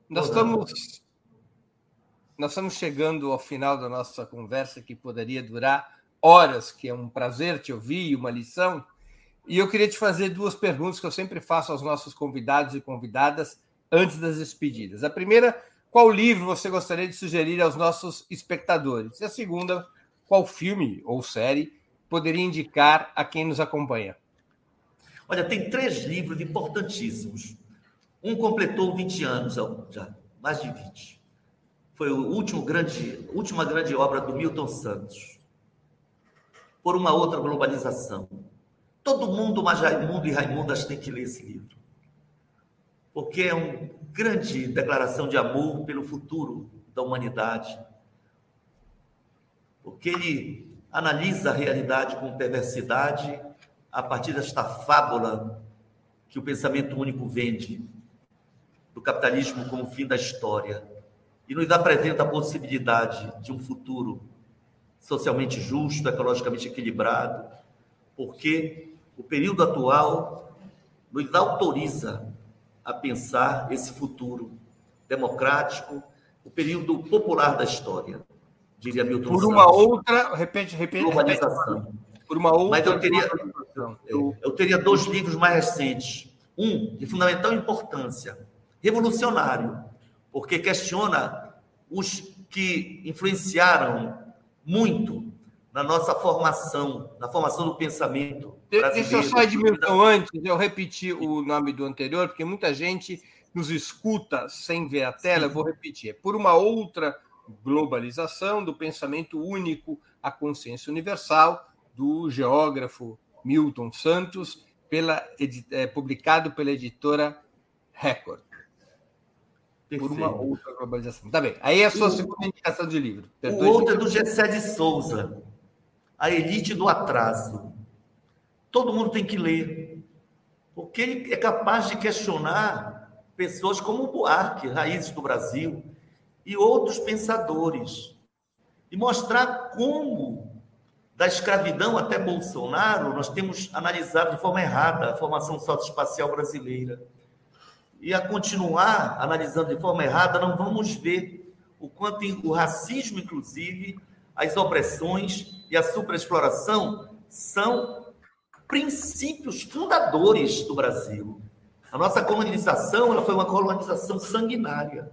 nós estamos, nós estamos chegando ao final da nossa conversa, que poderia durar horas, que é um prazer te ouvir, uma lição. E eu queria te fazer duas perguntas que eu sempre faço aos nossos convidados e convidadas antes das despedidas. A primeira, qual livro você gostaria de sugerir aos nossos espectadores? E a segunda, qual filme ou série poderia indicar a quem nos acompanha? Olha, tem três livros importantíssimos. Um completou 20 anos já, mais de 20. Foi o último grande, última grande obra do Milton Santos. Por uma outra globalização. Todo mundo, mas Raimundo e Raimundas tem que ler esse livro. Porque é uma grande declaração de amor pelo futuro da humanidade. Porque ele analisa a realidade com perversidade a partir desta fábula que o pensamento único vende, do capitalismo como fim da história, e nos apresenta a possibilidade de um futuro socialmente justo, ecologicamente equilibrado, porque o período atual nos autoriza a pensar esse futuro democrático, o período popular da história diria Milton Por uma Santos. outra, repete, repete, globalização. Por uma outra. Mas eu teria, eu, eu teria dois livros mais recentes. Um de fundamental importância, revolucionário, porque questiona os que influenciaram muito na nossa formação, na formação do pensamento. Deixa eu só, Edmilton, antes eu repetir o nome do anterior, porque muita gente nos escuta sem ver a tela, eu vou repetir. É por uma outra globalização, do pensamento único à consciência universal, do geógrafo Milton Santos, pela, é, publicado pela editora Record. Por uma outra globalização. Tá bem. Aí é a sua o, segunda indicação de livro. O outro é do Gessé de Souza, A Elite do Atraso. Todo mundo tem que ler, porque ele é capaz de questionar pessoas como Buarque, raízes do Brasil, e outros pensadores. E mostrar como, da escravidão até Bolsonaro, nós temos analisado de forma errada a formação socioespacial brasileira. E a continuar analisando de forma errada, não vamos ver o quanto o racismo, inclusive, as opressões e a superexploração são princípios fundadores do Brasil. A nossa colonização ela foi uma colonização sanguinária.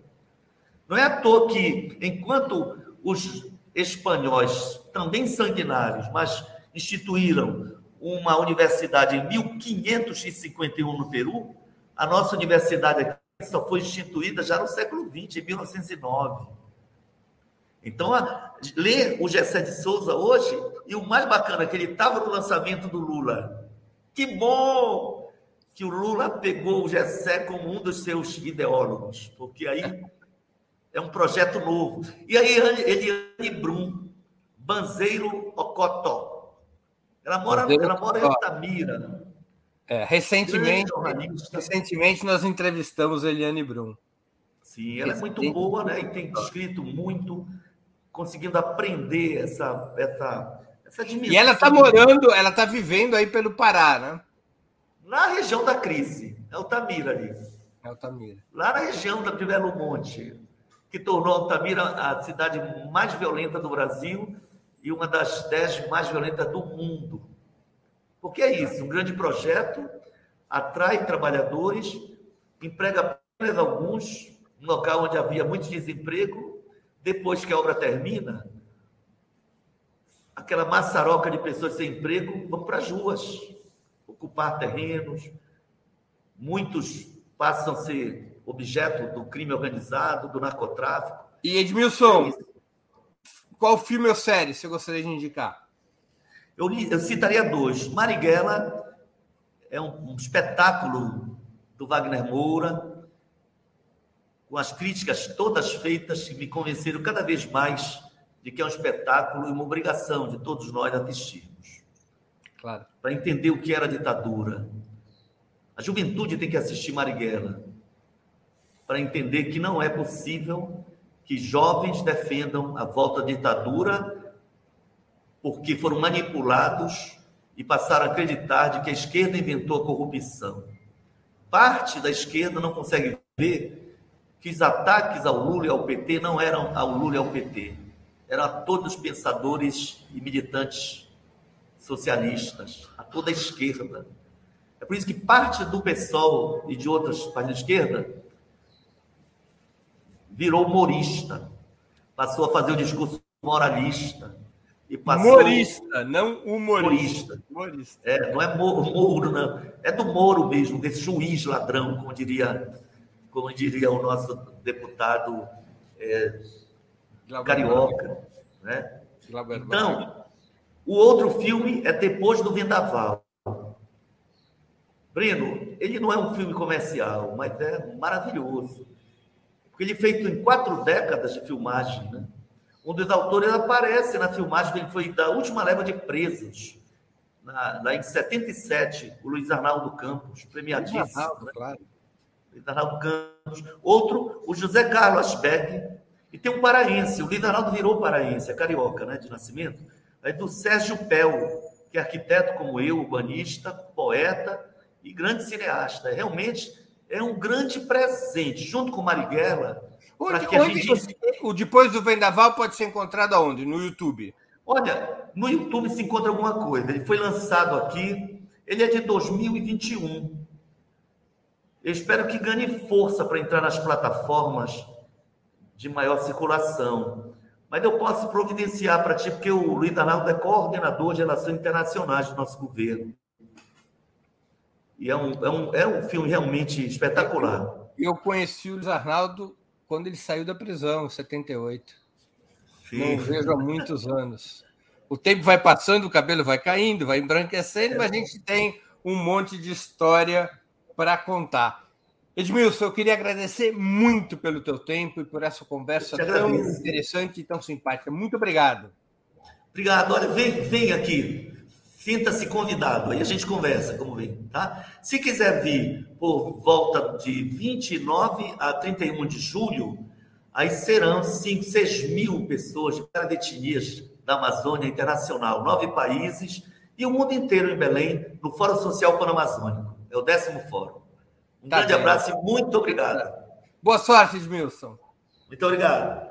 Não é à toa que, enquanto os espanhóis, também sanguinários, mas instituíram uma universidade em 1551 no Peru, a nossa universidade aqui só foi instituída já no século XX, em 1909. Então, a, ler o Gessé de Souza hoje, e o mais bacana é que ele estava no lançamento do Lula. Que bom que o Lula pegou o Gessé como um dos seus ideólogos, porque aí é um projeto novo. E aí, Eliane Brum, Banzeiro Ocotó. Ela mora, ela mora em Altamira. É, recentemente, recentemente nós entrevistamos Eliane Brum. Sim, ela é muito boa, né? E tem escrito muito, conseguindo aprender essa, essa, essa dimensão. E ela está morando, ela está vivendo aí pelo Pará, né? Na região da crise, é Altamira ali. É Altamira. Lá na região da Belo Monte que tornou Altamira a cidade mais violenta do Brasil e uma das dez mais violentas do mundo. Porque é isso, um grande projeto atrai trabalhadores, emprega apenas alguns, um local onde havia muito desemprego, depois que a obra termina, aquela maçaroca de pessoas sem emprego vão para as ruas, ocupar terrenos, muitos passam a ser objeto do crime organizado, do narcotráfico. E Edmilson, qual filme ou série você gostaria de indicar? Eu, eu citaria dois. Marighella é um, um espetáculo do Wagner Moura, com as críticas todas feitas, me convenceram cada vez mais de que é um espetáculo e uma obrigação de todos nós assistirmos. Claro. Para entender o que era a ditadura. A juventude tem que assistir Marighella para entender que não é possível que jovens defendam a volta à ditadura porque foram manipulados e passaram a acreditar de que a esquerda inventou a corrupção. Parte da esquerda não consegue ver que os ataques ao Lula e ao PT não eram ao Lula e ao PT, eram a todos os pensadores e militantes socialistas, a toda a esquerda. É por isso que parte do PSOL e de outras partes da esquerda virou humorista, passou a fazer o discurso moralista, e passou... Humorista, não humorista. humorista. É, não é Moro, não. É do Moro mesmo, desse juiz ladrão, como diria, como diria o nosso deputado é, carioca. Né? Então, o outro filme é Depois do Vendaval. Breno, ele não é um filme comercial, mas é maravilhoso. Porque ele é feito em quatro décadas de filmagem, né? Um dos autores aparece na filmagem, ele foi da última leva de presos, na, lá em 77, o Luiz Arnaldo Campos, premiadíssimo. Luiz Arnaldo, né? claro. Luiz Arnaldo Campos. Outro, o José Carlos Asbeck. E tem um paraense, o Luiz Arnaldo virou paraense, é carioca, né, de nascimento. Aí do Sérgio Pel, que é arquiteto como eu, urbanista, poeta e grande cineasta. Realmente é um grande presente, junto com Marighella, Onde, onde gente... o Depois do Vendaval pode ser encontrado aonde? No YouTube? Olha, no YouTube se encontra alguma coisa. Ele foi lançado aqui, ele é de 2021. Eu espero que ganhe força para entrar nas plataformas de maior circulação. Mas eu posso providenciar para ti, porque o Luiz Arnaldo é coordenador de relações internacionais do nosso governo. E é um, é um, é um filme realmente espetacular. Eu conheci o Luiz Arnaldo quando ele saiu da prisão, em 78. Sim. Não vejo há muitos anos. O tempo vai passando, o cabelo vai caindo, vai embranquecendo, é. mas a gente tem um monte de história para contar. Edmilson, eu queria agradecer muito pelo teu tempo e por essa conversa tão interessante e tão simpática. Muito obrigado. Obrigado. Olha, vem, vem aqui. Sinta-se convidado, aí a gente conversa, como vem, tá? Se quiser vir por volta de 29 a 31 de julho, aí serão 5, 6 mil pessoas de cada etnias da Amazônia Internacional, nove países e o mundo inteiro em Belém, no Fórum Social Pan-Amazônico. É o décimo fórum. Um tá grande bem. abraço e muito obrigado. Boa sorte, Edmilson. Muito obrigado.